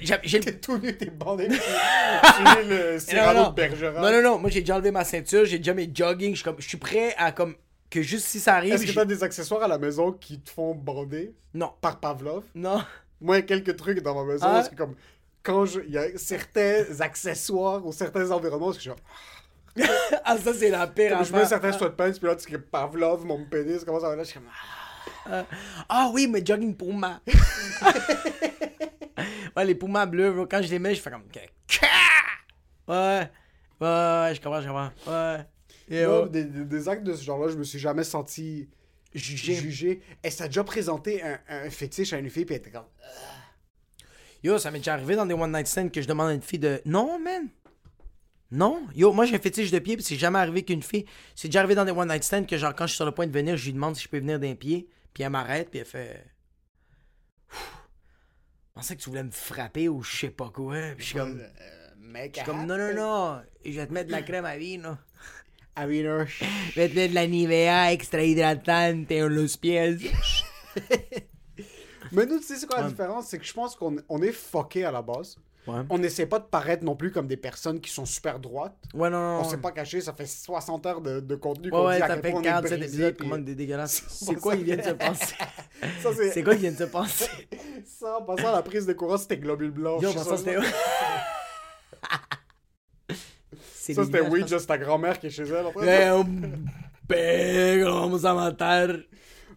j'ai T'es tout nu, t'es bandé. [laughs] Le non, Cyrano non. de Bergerac. non, non, non, moi j'ai déjà enlevé ma ceinture, j'ai déjà mes jogging, je suis comme, je suis prêt à comme que juste si ça arrive, Est-ce que t'as des accessoires à la maison qui te font bander? Non, par Pavlov? Non, Moi, il y a quelques trucs dans ma maison. Ah. parce que comme, quand je- il y a certains accessoires ou certains environnements, parce que genre, ah ça c'est la pire je mets certains sweatpants, puis là, tu sais, Pavlov, mon pénis, comment ça va là, je suis comme, ah. Ah oui, mais jogging Puma. [laughs] ouais, les Puma bleus, bro, quand je les mets, je fais comme. Ouais. Ouais, ouais, je comprends, je comprends. Ouais. Et Moi, oh, des, des- des actes de ce genre-là, je me suis jamais senti jugé. jugé. Est-ce que t'as déjà présenté un, un fétiche à une fille, puis elle était comme, Yo, ça m'est déjà arrivé dans des one night stands que je demande à une fille de. Non, man. Non. Yo, moi j'ai un fétiche de pied, puis c'est jamais arrivé qu'une fille. C'est déjà arrivé dans des one night stands que, genre, quand je suis sur le point de venir, je lui demande si je peux venir d'un pied, puis elle m'arrête, puis elle fait. Je pensais que tu voulais me frapper ou je sais pas quoi. Puis je suis comme. euh, mec, Je suis comme, non, non, non, je vais te mettre de la crème à vie, non. I mean, uh, Je vais te mettre de la Nivea extra hydratante en los pies. [laughs] Mais nous, tu sais, c'est quoi la Ouais. différence? C'est que je pense qu'on on est fucké à la base. Ouais. On n'essaie pas de paraître non plus comme des personnes qui sont super droites. Ouais, non, non. On s'est pas caché, ça fait 60 heures de, de contenu Ouais, qu'on ouais, dit à ça quel point on est 47 brisé, épisodes, puis- comment t'es dégueulasse. [laughs] C'est quoi ça. qui vient de se passer? [laughs] Ça, c'est... Quoi qui vient de se passer? [laughs] Ça, en passant, la prise de courant, c'était globules blancs. Yo, sais ça c'était. C'est Ça, c'était oui, juste ta grand-mère qui est chez elle. après. Un père, vamos a matar.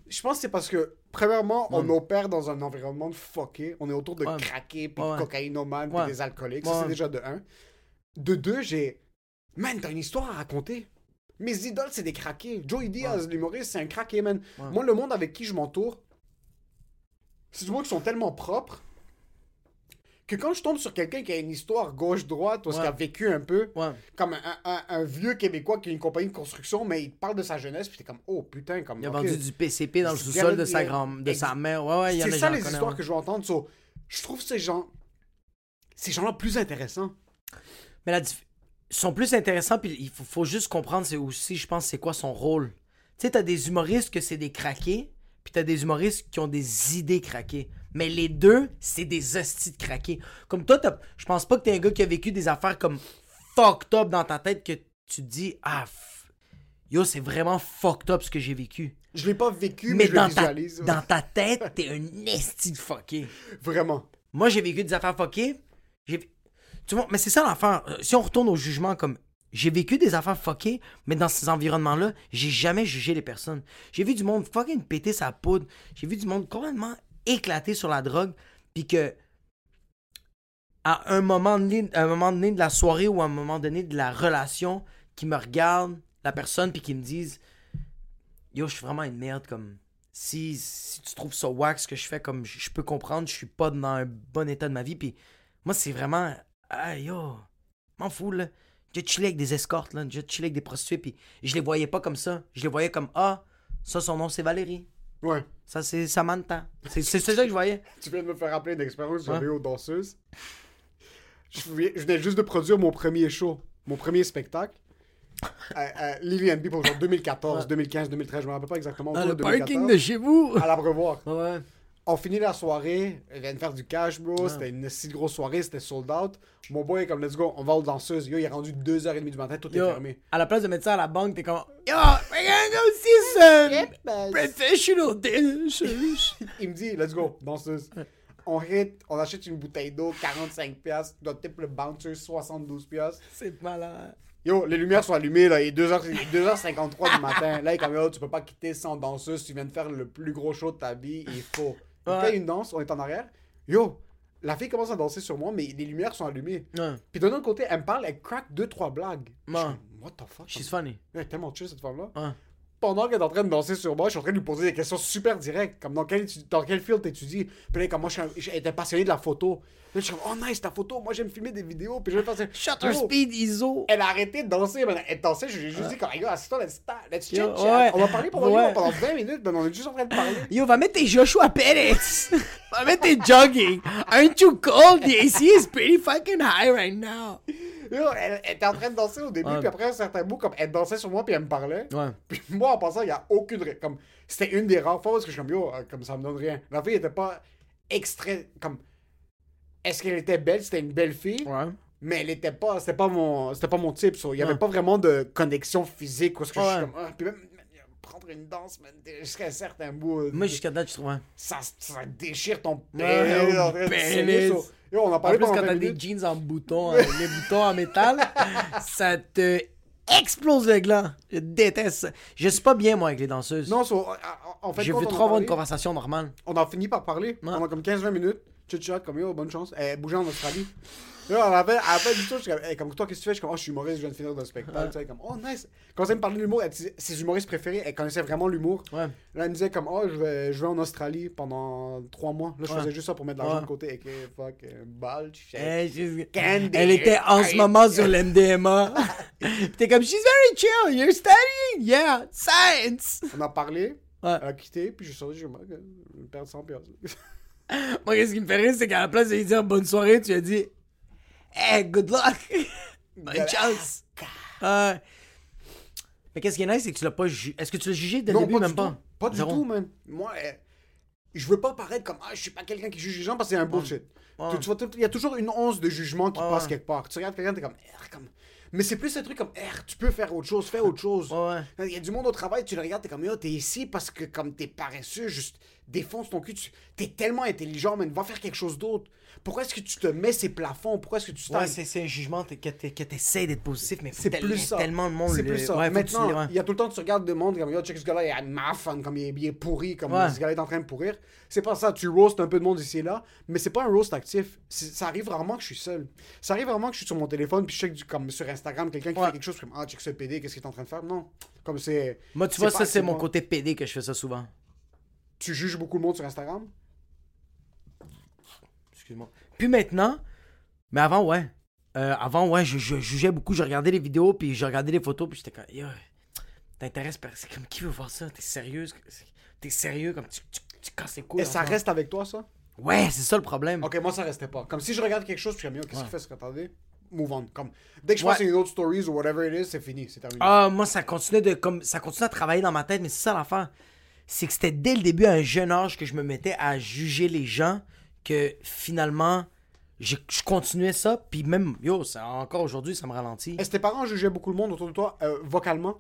Je pense que c'est parce que, premièrement, on opère dans un environnement de fucké. On est autour de Ouais. craqués, puis Ouais, de ouais. cocaïnomanes, puis Ouais. des alcooliques. Ouais. Ça, c'est déjà de un. De deux, j'ai... Man, t'as une histoire à raconter. Mes idoles, c'est des craqués. Joey Diaz, l'humoriste, c'est un craqué, man. Ouais. Moi, le monde avec qui je m'entoure, c'est du monde qui sont tellement propres que quand je tombe sur quelqu'un qui a une histoire gauche-droite, ou Ouais. qui a vécu un peu, Ouais. comme un, un- un vieux Québécois qui a une compagnie de construction, mais il te parle de sa jeunesse, puis t'es comme, oh putain, comme. Il a vendu du PCP dans le sous-sol de sa grand de sa mère. Ouais, ouais, C'est ça les connaît, histoires ouais. que je veux entendre. so, je trouve ces gens. Ces gens-là plus intéressants. Mais la dif- ils sont plus intéressants, puis il faut, faut juste comprendre, c'est aussi, je pense, c'est quoi son rôle. Tu sais, t'as des humoristes que c'est des craqués, puis t'as des humoristes qui ont des idées craquées. Mais les deux, c'est des hosties de craqués. Comme toi, je pense pas que t'es un gars qui a vécu des affaires comme fucked up dans ta tête que tu te dis, ah, f- yo, c'est vraiment fucked up ce que j'ai vécu. Je l'ai pas vécu, mais, Mais je le dans ta, dans ta tête, t'es un esti de fucké. [laughs] Vraiment. Moi, j'ai vécu des affaires fuckées. Tu vois, mais c'est ça l'affaire. Euh, Si on retourne au jugement, comme j'ai vécu des affaires fuckées, mais dans ces environnements-là, j'ai jamais jugé les personnes. J'ai vu du monde fucking péter sa poudre. J'ai vu du monde complètement éclaté sur la drogue. Puis que, à un moment, donné, un moment donné de la soirée ou à un moment donné de la relation, qui me regardent, la personne, puis qui me disent Yo, je suis vraiment une merde. Comme, si, si tu trouves ça wax ce que je fais, comme je, je peux comprendre, je suis pas dans un bon état de ma vie. Puis moi, c'est vraiment. Ah, yo, m'en fous, là. J'ai chillé avec des escortes, là. J'ai chillé avec des prostituées, puis je les voyais pas comme ça. Je les voyais comme Ah, ça, son nom, c'est Valérie. Ouais. Ça, c'est Samantha. C'est [laughs] ça que je voyais. Tu viens de me faire rappeler une expérience que j'avais aux danseuses. Je venais juste de produire mon premier show, mon premier spectacle. À, Lily and People, genre 2014, Ouais. 2015, 2013, je me rappelle pas exactement. Dans le parking 2014, de chez vous. À l'abreuvoir. Ouais. On finit la soirée, elle vient de faire du cash, bro. Ouais. C'était une si grosse soirée, c'était sold out. Mon boy est comme, let's go, on va aux danseuses. Yo, il est rendu 2h30 du matin, tout est fermé. à la place de mettre ça à la banque, t'es comme Yo, go see some Yep, ben, professional. [laughs] Il me dit, let's go, danseuse. On hit, on achète une bouteille d'eau, 45$, piastres, notre type le bouncer, 72$. piastres. C'est malade. Yo, les lumières sont allumées, là, il est 2h, 2h53 du matin. Là, il est comme, yo, tu peux pas quitter sans danseuse, tu viens de faire le plus gros show de ta vie, il faut. Il Ouais. fait une danse, on est en arrière. Yo, la fille commence à danser sur moi, mais les lumières sont allumées. Ouais. Puis d'un autre côté, elle me parle, elle craque deux, trois blagues. Je suis Ouais. comme, What the fuck? She's funny. Elle est tellement chill, cette femme-là. Pendant qu'elle est en train de danser sur moi, je suis en train de lui poser des questions super directes, comme dans quel, dans quel field t'étudies. Puis là, comme moi, j'étais passionné de la photo. Là, je suis comme, oh nice, ta photo, moi j'aime filmer des vidéos. Puis je vais ça. Shutter speed ISO. Elle a arrêté de danser, man. Elle dansait, je lui ai juste dit, comme, gars, assis-toi, let's, let's ouais. On a parlé pendant, Ouais. pendant 20 minutes, man. On est juste en train de parler. Yo, va mettre tes Joshua Perez. va mettre tes jogging. Aren't you cold? The AC is pretty fucking high right now. Elle, elle était en train de danser au début, Ouais. puis après un certain bout, comme elle dansait sur moi, puis elle me parlait. Ouais. Puis moi, en passant, il n'y a aucune. Comme, c'était une des rares fois où je suis comme yo, euh, comme ça me donne rien. La fille était pas extrait. Comme. Est-ce qu'elle était belle? C'était une belle fille. Ouais. Mais elle était pas. C'était pas mon. C'était pas mon type. Il y avait pas vraiment de connexion physique. Que je suis comme. ah, puis même. Prendre une danse, man, jusqu'à un certain bout. Moi, jusqu'à date, je trouve. Ouais. ça, ça déchire ton pénis en pénis. Yo, on en En parlait plus, pendant quand 20 t'as des jeans en bouton, euh, les boutons en métal, [laughs] ça te explose le gland. Je déteste ça. Je suis pas bien, moi, avec les danseuses. Non, so, en- en fait, je veux trop avoir une conversation normale. On a fini par parler. Ouais. On a comme 15-20 minutes. Chit chat, comme yo, bonne chance. Elle bougeait en Australie. Là, la fin, à la fin du tout, je suis comme, hey, comme toi, qu'est-ce que tu fais? Je suis comme, oh, je suis humoriste, je viens de finir le spectacle. Tu sais, comme, oh, nice. Quand elle me parlait de l'humour, elle disait- ses humoristes préférés, elle connaissait vraiment l'humour. Ouais. Là, elle me disait, comme, oh, je vais, je vais en Australie pendant 3 mois. Là, je Ouais. faisais juste ça pour mettre de l'argent Ouais. de côté. Et que, fuck, euh, balle, Candy. Elle était en ce moment sur [laughs] l'MDMA. T'es comme, she's very chill. You're studying? Yeah, science. On a parlé. Ouais. Elle a quitté, puis je suis sorti, je me perdre 100 piastres. [laughs] Moi, qu'est-ce qui me fait rire, c'est qu'à la place de lui dire bonne soirée, tu lui as dit, hey, good luck. [laughs] Bonne Good chance. Ouais. Mais qu'est-ce qui est nice, c'est que tu l'as pas jugé. Est-ce que tu l'as jugé dès le début, pas même pas? tout. Pas du Zéro. tout, man. Moi, euh, je veux pas paraître comme ah, je suis pas quelqu'un qui juge les gens parce que c'est un bullshit. Ouais. Tu- tu vois, tout- Il y a toujours une once de jugement qui Ouais, passe quelque part. Tu regardes quelqu'un, t'es comme, Eh, comme. Mais c'est plus un truc comme, Eh, tu peux faire autre chose, fais autre chose. Ouais, ouais. Il y a du monde au travail, tu le regardes, t'es comme, yo, t'es ici parce que comme t'es paresseux, juste défonce ton cul. Tu... T'es tellement intelligent, man, va faire quelque chose d'autre. Pourquoi est-ce que tu te mets ces plafonds? Pourquoi est-ce que tu Ouais, t'arrêtes? c'est c'est un jugement que que t'essaies d'être positif, mais C'est plus ça. tellement de monde. C'est le- plus ça. Ouais, que tu- Maintenant, ouais. il y a tout le temps, tu regardes le monde comme, yo, check ce gars-là, il est mafan, comme il est, il est pourri, comme Ouais. ce gars-là est en train de pourrir. C'est pas ça. Tu roast un peu de monde ici et là, mais c'est pas un roast actif. Ça arrive rarement que je suis seul. Ça arrive rarement que je suis sur mon téléphone, puis je check du, comme sur Instagram, quelqu'un qui Ouais. fait quelque chose, comme, ah, check ce PD, qu'est-ce qu'il est en train de faire? Non. Comme c'est. Moi, tu c'est vois, ça, c'est mon pas- côté PD que je fais ça souvent. Tu juges beaucoup le monde sur Instagram? Excuse-moi. Puis maintenant, mais avant, ouais. Euh, avant, ouais, je, je jugeais beaucoup. Je regardais les vidéos, puis je regardais les photos, puis j'étais comme, yo, t'intéresses, c'est comme, qui veut voir ça? T'es sérieuse? T'es sérieux? Comme, tu, tu, tu casses les couilles. Et ça reste avec toi, ça? Ouais, c'est ça le problème. Ok, moi, ça restait pas. Comme si je regarde quelque chose, puis je comme, yo, qu'est-ce qu'il fait ce attendez? Move on. Comme, dès que je Ouais. à une autre stories ou whatever it is, c'est fini, c'est terminé. Ah, moi, ça continuait de comme ça continue à travailler dans ma tête, mais c'est ça l'affaire. C'est que c'était dès le début, à un jeune âge, que je me mettais à juger les gens, que finalement, je, je continuais ça, puis même, yo, ça, encore aujourd'hui, ça me ralentit. Est-ce que tes parents jugeaient beaucoup le monde autour de toi, euh, vocalement?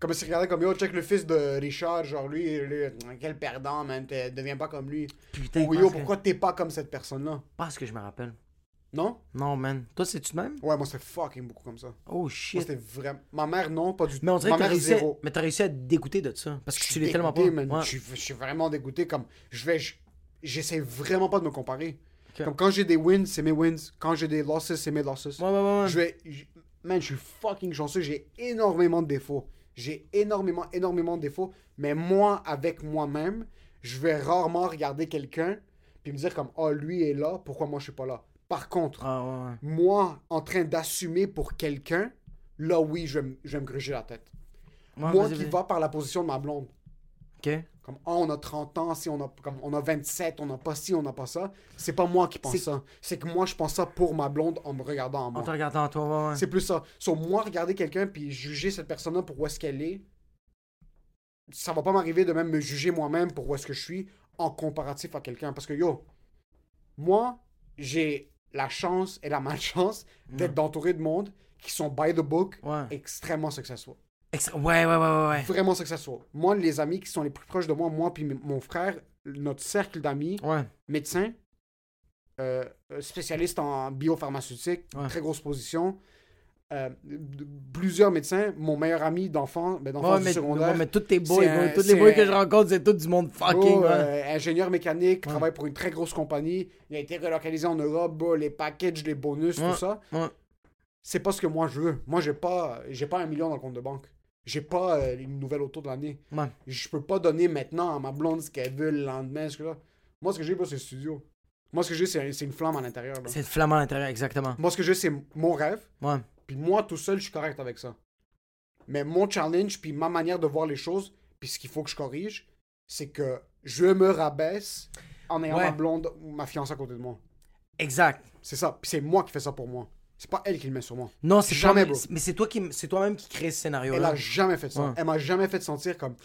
Comme s'ils regardaient comme, yo, check le fils de Richard, genre lui, lui, quel perdant, man, t'es- deviens pas comme lui. Putain, Ou yo, que- pourquoi t'es pas comme cette personne-là? Pas ce que je me rappelle. Non? Non, man. Toi, c'est-tu de même? Ouais, moi, c'était fucking beaucoup comme ça. Oh Moi, shit. c'était vraiment. Ma mère, non, pas du tout. Mais on dirait Ma que t'as mère, réussi, à... zéro. mais t'as réussi à te dégoûter de ça. Parce que Je tu l'es tellement pas. dégoûté, man. Ouais. Je, suis- je suis vraiment dégoûté. Comme, je vais. je- J'essaie vraiment pas de me comparer. Comme quand j'ai des wins, c'est mes wins. Quand j'ai des losses, c'est mes losses. Ouais, ouais, ouais. Je vais. je- Man, je suis fucking chanceux. J'ai énormément de défauts. J'ai énormément, énormément de défauts. Mais moi, avec moi-même, je vais rarement regarder quelqu'un puis me dire comme, oh, lui est là, pourquoi moi je suis pas là? Par contre, Ah, moi, en train d'assumer pour quelqu'un, là, oui, je vais, me- je vais me gruger la tête. Moi qui va par la position de ma blonde. Comme, ah, on a 30 ans, si on a, comme, on a 27, on n'a pas ci, on n'a pas ça. C'est pas moi qui pense ça. C'est que moi, je pense ça pour ma blonde en me regardant en En moi. te regardant à toi, ouais. C'est plus ça. Sur moi, regarder quelqu'un puis juger cette personne-là pour où est-ce qu'elle est, ça va pas m'arriver de même me juger moi-même pour où est-ce que je suis en comparatif à quelqu'un. Parce que yo, moi, j'ai la chance et la [laughs] malchance d'être entouré de monde qui sont by the book Ouais. extrêmement successful. Ouais, ouais, ouais, ouais. ouais. Vraiment successful. Moi, les amis qui sont les plus proches de moi, moi puis mon frère, notre cercle d'amis, Ouais. médecins, euh, euh, spécialistes en biopharmaceutique, Ouais. très grosse position. euh, plusieurs médecins, mon meilleur ami d'enfant, ben, d'enfance Ouais, du mais, secondaire, ouais, mais tous tes boys, un- tous les boys que je rencontre, c'est tout du monde fucking. Bro, ouais. euh, ingénieur mécanique, travaille pour une très grosse compagnie. Il a été relocalisé en Europe, bro, les packages, les bonus, tout ça. ouais. C'est pas ce que moi je veux. Moi, j'ai pas, j'ai pas un million dans le compte de banque. J'ai pas euh, une nouvelle auto de l'année. Ouais. Je peux pas donner maintenant à ma blonde ce qu'elle veut le lendemain. Ce que là. Moi, ce que j'ai, c'est le studio. Moi, ce que j'ai, c'est c'est une flamme à l'intérieur. là. C'est le flamand à l'intérieur, exactement. Moi, ce que j'ai, c'est mon rêve. Ouais. Puis moi, tout seul, je suis correct avec ça. Mais mon challenge, puis ma manière de voir les choses, puis ce qu'il faut que je corrige, c'est que je me rabaisse en ayant Ouais. ma blonde ou ma fiancée à côté de moi. Exact. C'est ça. Puis c'est moi qui fais ça pour moi. C'est pas elle qui le met sur moi. Non, c'est Jamais, toi, bro. mais c'est toi qui, c'est toi-même qui crée ce Elle scénario-là. a jamais fait ça. Ouais. Elle m'a jamais fait sentir comme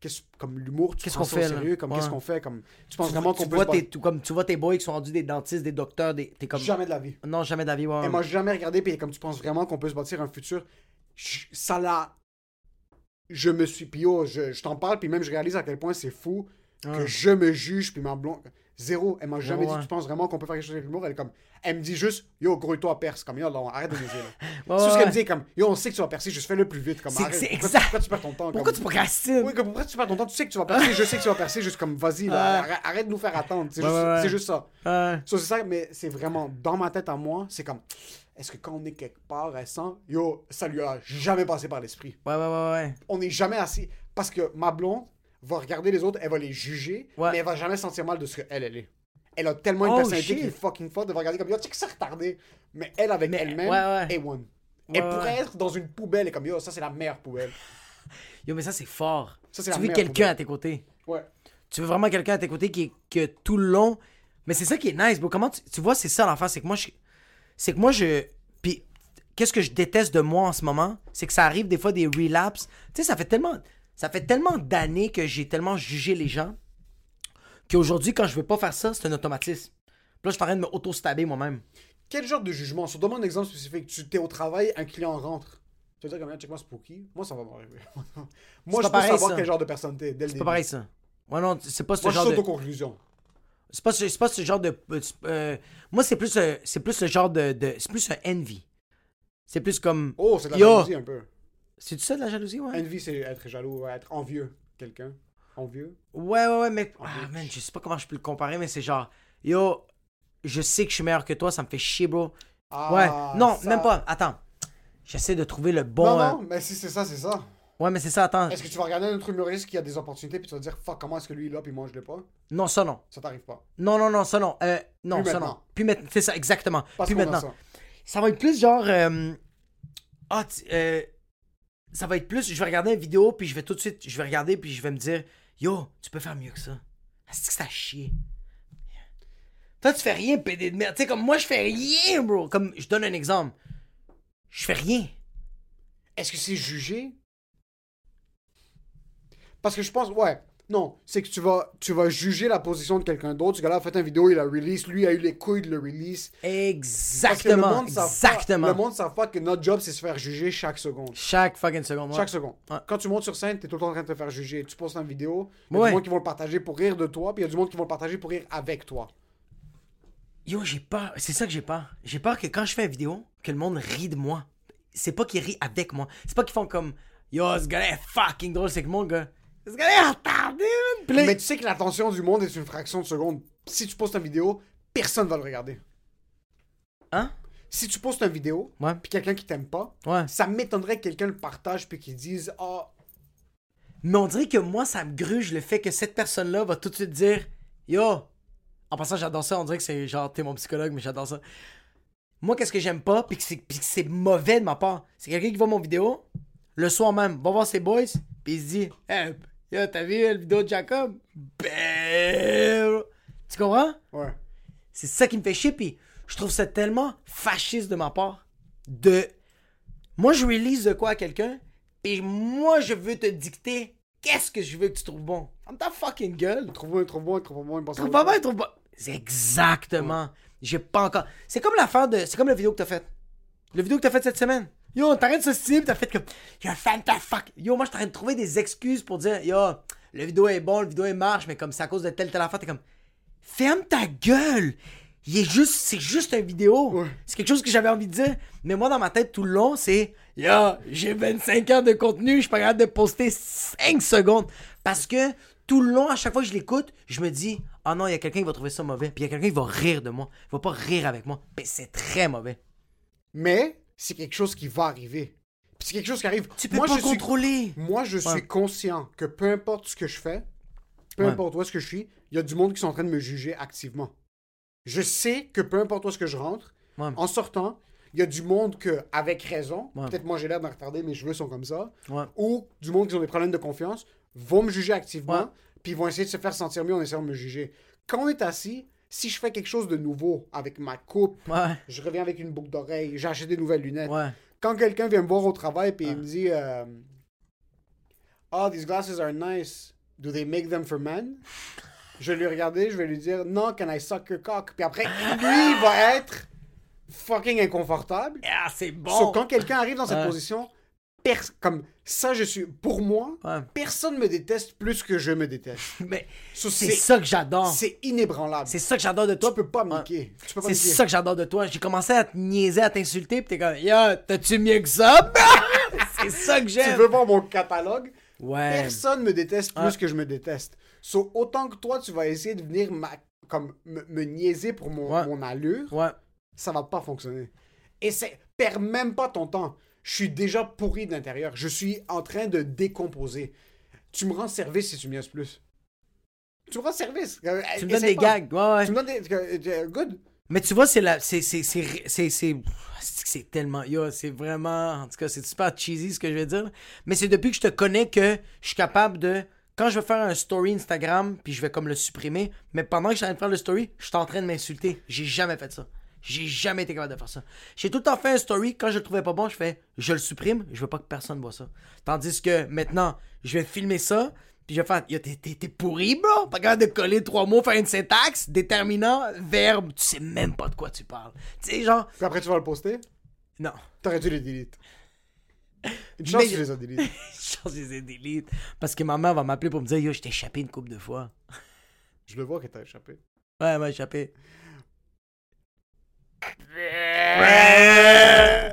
qu'est-ce- comme l'humour, Qu'est-ce qu'on fait, là? sérieux, comme Ouais. qu'est-ce qu'on fait, comme tu penses Tu, vraiment vois, qu'on peut vois tes, comme tu vois tes boys qui sont rendus des dentistes, des docteurs, des, t'es comme. Jamais de la vie. Non, jamais d'avis. Ouais, Elle ouais. m'a jamais regardé, puis comme tu penses vraiment qu'on peut se bâtir un futur, je- ça l'a. Je me suis. Puis yo, je, je t'en parle, puis même je réalise à quel point c'est fou que je me juge, puis ma blonde. Zéro. Elle m'a jamais Ouais, dit, ouais. tu penses vraiment qu'on peut faire quelque chose avec l'humour? Elle est comme. Elle me dit juste, yo, grouille-toi à perce. Comme, yo, arrête de niaiser, là. [laughs] C'est ce qu'elle me dit, comme, yo, on sait que tu vas percer, juste fais-le plus vite. Comme, C'est- arrête. Pourquoi, exact. pourquoi tu perds ton temps? Pourquoi comme- tu procrastines? Oui, comme, pourquoi tu perds ton temps? Tu sais que tu vas percer, je sais que tu vas percer, juste comme, vas-y, là. Arrête, arrête de nous faire attendre. C'est juste, c'est juste. Ça, c'est ça, mais c'est vraiment dans ma tête à moi, c'est comme, est-ce que quand on est quelque part, elle sent, yo, ça lui a jamais passé par l'esprit? Ouais, ouais, ouais, ouais. On n'est jamais assis. Parce que ma blonde va regarder les autres, elle va les juger, Ouais. mais elle va jamais sentir mal de ce qu'elle, elle est. Elle a tellement une Oh, personnalité shit. qui est fucking forte, va regarder comme, yo, tu sais que c'est retardé. Mais elle, avec elle-même, ouais, ouais. est one. Ouais, elle ouais, pourrait être dans une poubelle et comme, yo, ça c'est la meilleure poubelle. [laughs] Yo, mais ça, c'est fort. Ça, tu veux quelqu'un à tes côtés. Ouais. Tu veux vraiment quelqu'un à tes côtés qui est que tout le long. Mais c'est ça qui est nice, bro. Comment tu, tu vois, c'est ça l'enfant, c'est que moi je c'est que moi je puis qu'est-ce que je déteste de moi en ce moment, c'est que ça arrive des fois des relapses. Tu sais, ça fait tellement ça fait tellement d'années que j'ai tellement jugé les gens qu'aujourd'hui quand je veux pas faire ça, c'est un automatisme. Puis là, je suis en train de me auto-stabber moi-même. Quel genre de jugement? Sur donne un exemple spécifique. Tu t'es au travail, un client rentre. Tu vas dire comme, check moi Spooky. Moi, ça va m'arriver. [laughs] Moi, je peux pareil, savoir ça. quel genre de personne t'es dès le C'est pas pareil ça. Ouais non, c'est pas ce Moi, genre de aux conclusions. c'est pas ce- pas ce genre de euh, euh, moi c'est plus euh, c'est plus le genre de, de c'est plus un envy. C'est plus comme Oh, c'est de la jalousie un peu. C'est ça de la jalousie, ouais? Envy, c'est être jaloux, être envieux. Quelqu'un. Envieux? Ouais, ouais, ouais, mais. Ah, man, je sais pas comment je peux le comparer, mais c'est genre. Yo, je sais que je suis meilleur que toi, ça me fait chier, bro. Ah, ouais. Non, ça- même pas. Attends. J'essaie de trouver le bon. Non, euh, non, mais si c'est ça, c'est ça. Ouais, mais c'est ça, attends. Est-ce que tu vas regarder un autre humoriste qui a des opportunités puis tu vas dire, fuck, comment est-ce que lui il l'a puis moi je l'ai pas? Non, ça non. Ça t'arrive pas? Non, non, non, ça non. Euh, non, Plus ça maintenant. non. Puis maintenant. C'est ça, exactement. Parce Puis a maintenant. ça. Ça va être plus genre. euh, Ah, tu- euh, ça va être plus. Je vais regarder une vidéo, puis je vais tout de suite. Je vais regarder, puis je vais me dire Yo, tu peux faire mieux que ça. Est-ce que c'est à chier? Toi, tu fais rien, PD de merde. Tu sais, comme moi, je fais rien, bro. Comme, je donne un exemple. Je fais rien. Est-ce que c'est jugé? Parce que je pense, ouais. Non, c'est que tu vas, tu vas juger la position de quelqu'un d'autre. Ce gars-là a fait une vidéo, il a release. Lui a eu les couilles de le release. Parce que le Exactement. monde Exactement. Pas, le monde ne savent pas que notre job, c'est se faire juger chaque seconde. Chaque fucking seconde. ouais. Chaque seconde. Ouais. Quand tu montes sur scène, t'es tout le temps en train de te faire juger. Tu postes une vidéo, il y a Ouais. du monde qui vont le partager pour rire de toi, puis il y a du monde qui vont le partager pour rire avec toi. Yo, j'ai peur. C'est ça que j'ai peur. J'ai peur que quand je fais une vidéo, que le monde rit de moi. C'est pas qu'ils rient avec moi. C'est pas qu'ils font comme Yo, ce gars-là est fucking drôle. C'est que mon gars. Est man. Mais tu sais que l'attention du monde est une fraction de seconde. Si tu postes une vidéo, personne va le regarder. Hein? Si tu postes une vidéo, Ouais. puis quelqu'un qui t'aime pas, Ouais. ça m'étonnerait que quelqu'un le partage puis qu'il dise Ah, Mais on dirait que moi, ça me gruge le fait que cette personne-là va tout de suite dire Yo. En passant, j'adore ça. On dirait que c'est genre, t'es mon psychologue, mais j'adore ça. Moi, qu'est-ce que j'aime pas, puis que c'est puis que c'est mauvais de ma part, c'est quelqu'un qui voit mon vidéo, le soir même, va voir ses boys, puis il se dit Hey, yo, t'as vu la vidéo de Jacob? Bam! Tu comprends? Ouais. C'est ça qui me fait chier, puis je trouve ça tellement fasciste de ma part. De. Moi, je release de quoi à quelqu'un, puis moi, je veux te dicter qu'est-ce que je veux que tu trouves bon. Ferme ta fucking gueule. Trouve-moi, trouve-moi, trouve-moi bonne Trouve pas bien, trouve pas. C'est exactement. J'ai pas encore. C'est comme l'affaire de. C'est comme la vidéo que t'as faite. La vidéo que t'as faite cette semaine. Yo, t'arrêtes ce style, t'as fait comme. You're a fuck. Yo, moi, je t'arrête de trouver des excuses pour dire, yo, le vidéo est bon, le vidéo est marche, mais comme c'est à cause de telle, telle affaire, t'es comme. Ferme ta gueule! Il est juste, c'est juste une vidéo. C'est quelque chose que j'avais envie de dire. Mais moi, dans ma tête, tout le long, c'est, yo, j'ai 25 heures de contenu, je suis pas capable de poster 5 secondes. Parce que tout le long, à chaque fois que je l'écoute, je me dis, oh non, il y a quelqu'un qui va trouver ça mauvais. Puis il y a quelqu'un qui va rire de moi. Il va pas rire avec moi. Mais c'est très mauvais. Mais c'est quelque chose qui va arriver. Puis c'est quelque chose qui arrive. Tu peux moi, pas je contrôler. Suis, moi, je Ouais. suis conscient que peu importe ce que je fais, peu Ouais. importe où est-ce que je suis, il y a du monde qui sont en train de me juger activement. Je sais que peu importe où est-ce que je rentre, Ouais. en sortant, il y a du monde que, avec raison, Ouais. peut-être moi j'ai l'air d'en retarder, mes cheveux sont comme ça, Ouais. ou du monde qui ont des problèmes de confiance, vont me juger activement, Ouais. puis ils vont essayer de se faire sentir mieux en essayant de me juger. Quand on est assis, si je fais quelque chose de nouveau avec ma coupe, Ouais. je reviens avec une boucle d'oreille, j'ai acheté des nouvelles lunettes. Ouais. Quand quelqu'un vient me voir au travail puis il me dit euh, Oh, these glasses are nice. Do they make them for men? Je vais lui regarder, je vais lui dire Non, can I suck your cock? Puis après, lui, il va être fucking inconfortable. Ah, c'est bon. So, quand quelqu'un arrive dans cette position, comme ça, je suis. Pour moi, Ouais. personne me déteste plus que je me déteste. [laughs] Mais So, c'est ça que j'adore. C'est inébranlable. C'est ça que j'adore de toi. Tu peux pas me Ouais. Tu C'est ça que j'adore de toi. J'ai commencé à te niaiser, à t'insulter, pis t'es comme, yo, t'as-tu mieux que ça? [laughs] c'est ça que Tu j'aime. veux voir mon catalogue? Ouais. Personne me déteste plus Ouais. que je me déteste. So, autant que toi, tu vas essayer de venir ma- comme me, me niaiser pour mon, mon allure, Ouais. ça va pas fonctionner. Et c'est perds même pas ton temps. Je suis déjà pourri de l'intérieur. Je suis en train de décomposer. Tu me rends service si tu me niaises plus. Tu me rends service. Euh, Tu me donnes des gags. Ouais, ouais. Tu me donnes des. que- Good. Mais tu vois, c'est la. C'est. C'est tellement. Yo, c'est vraiment. En tout cas, c'est super cheesy ce que je vais dire. Mais c'est depuis que je te connais que je suis capable de. Quand je vais faire un story Instagram, puis je vais comme le supprimer, mais pendant que je suis en train de faire le story, je suis en train de m'insulter. J'ai jamais fait ça. J'ai jamais été capable de faire ça. J'ai tout le temps fait un story, quand je le trouvais pas bon, je fais je le supprime, je veux pas que personne voit ça. Tandis que maintenant, je vais filmer ça, puis je vais faire t'es- pourri, bro. Pas capable de coller trois mots, faire une syntaxe, déterminant, verbe, tu sais même pas de quoi tu parles. Tu sais, genre, Puis après, tu vas le poster? non. T'aurais dû les delete. Une chance Mais- que tu les. Je pense [laughs] que je les ai delete. Parce que ma mère va m'appeler pour me dire Yo, je t'ai échappé une couple de fois. Je le vois que t'as échappé. Ouais, elle m'a échappé. Yeah.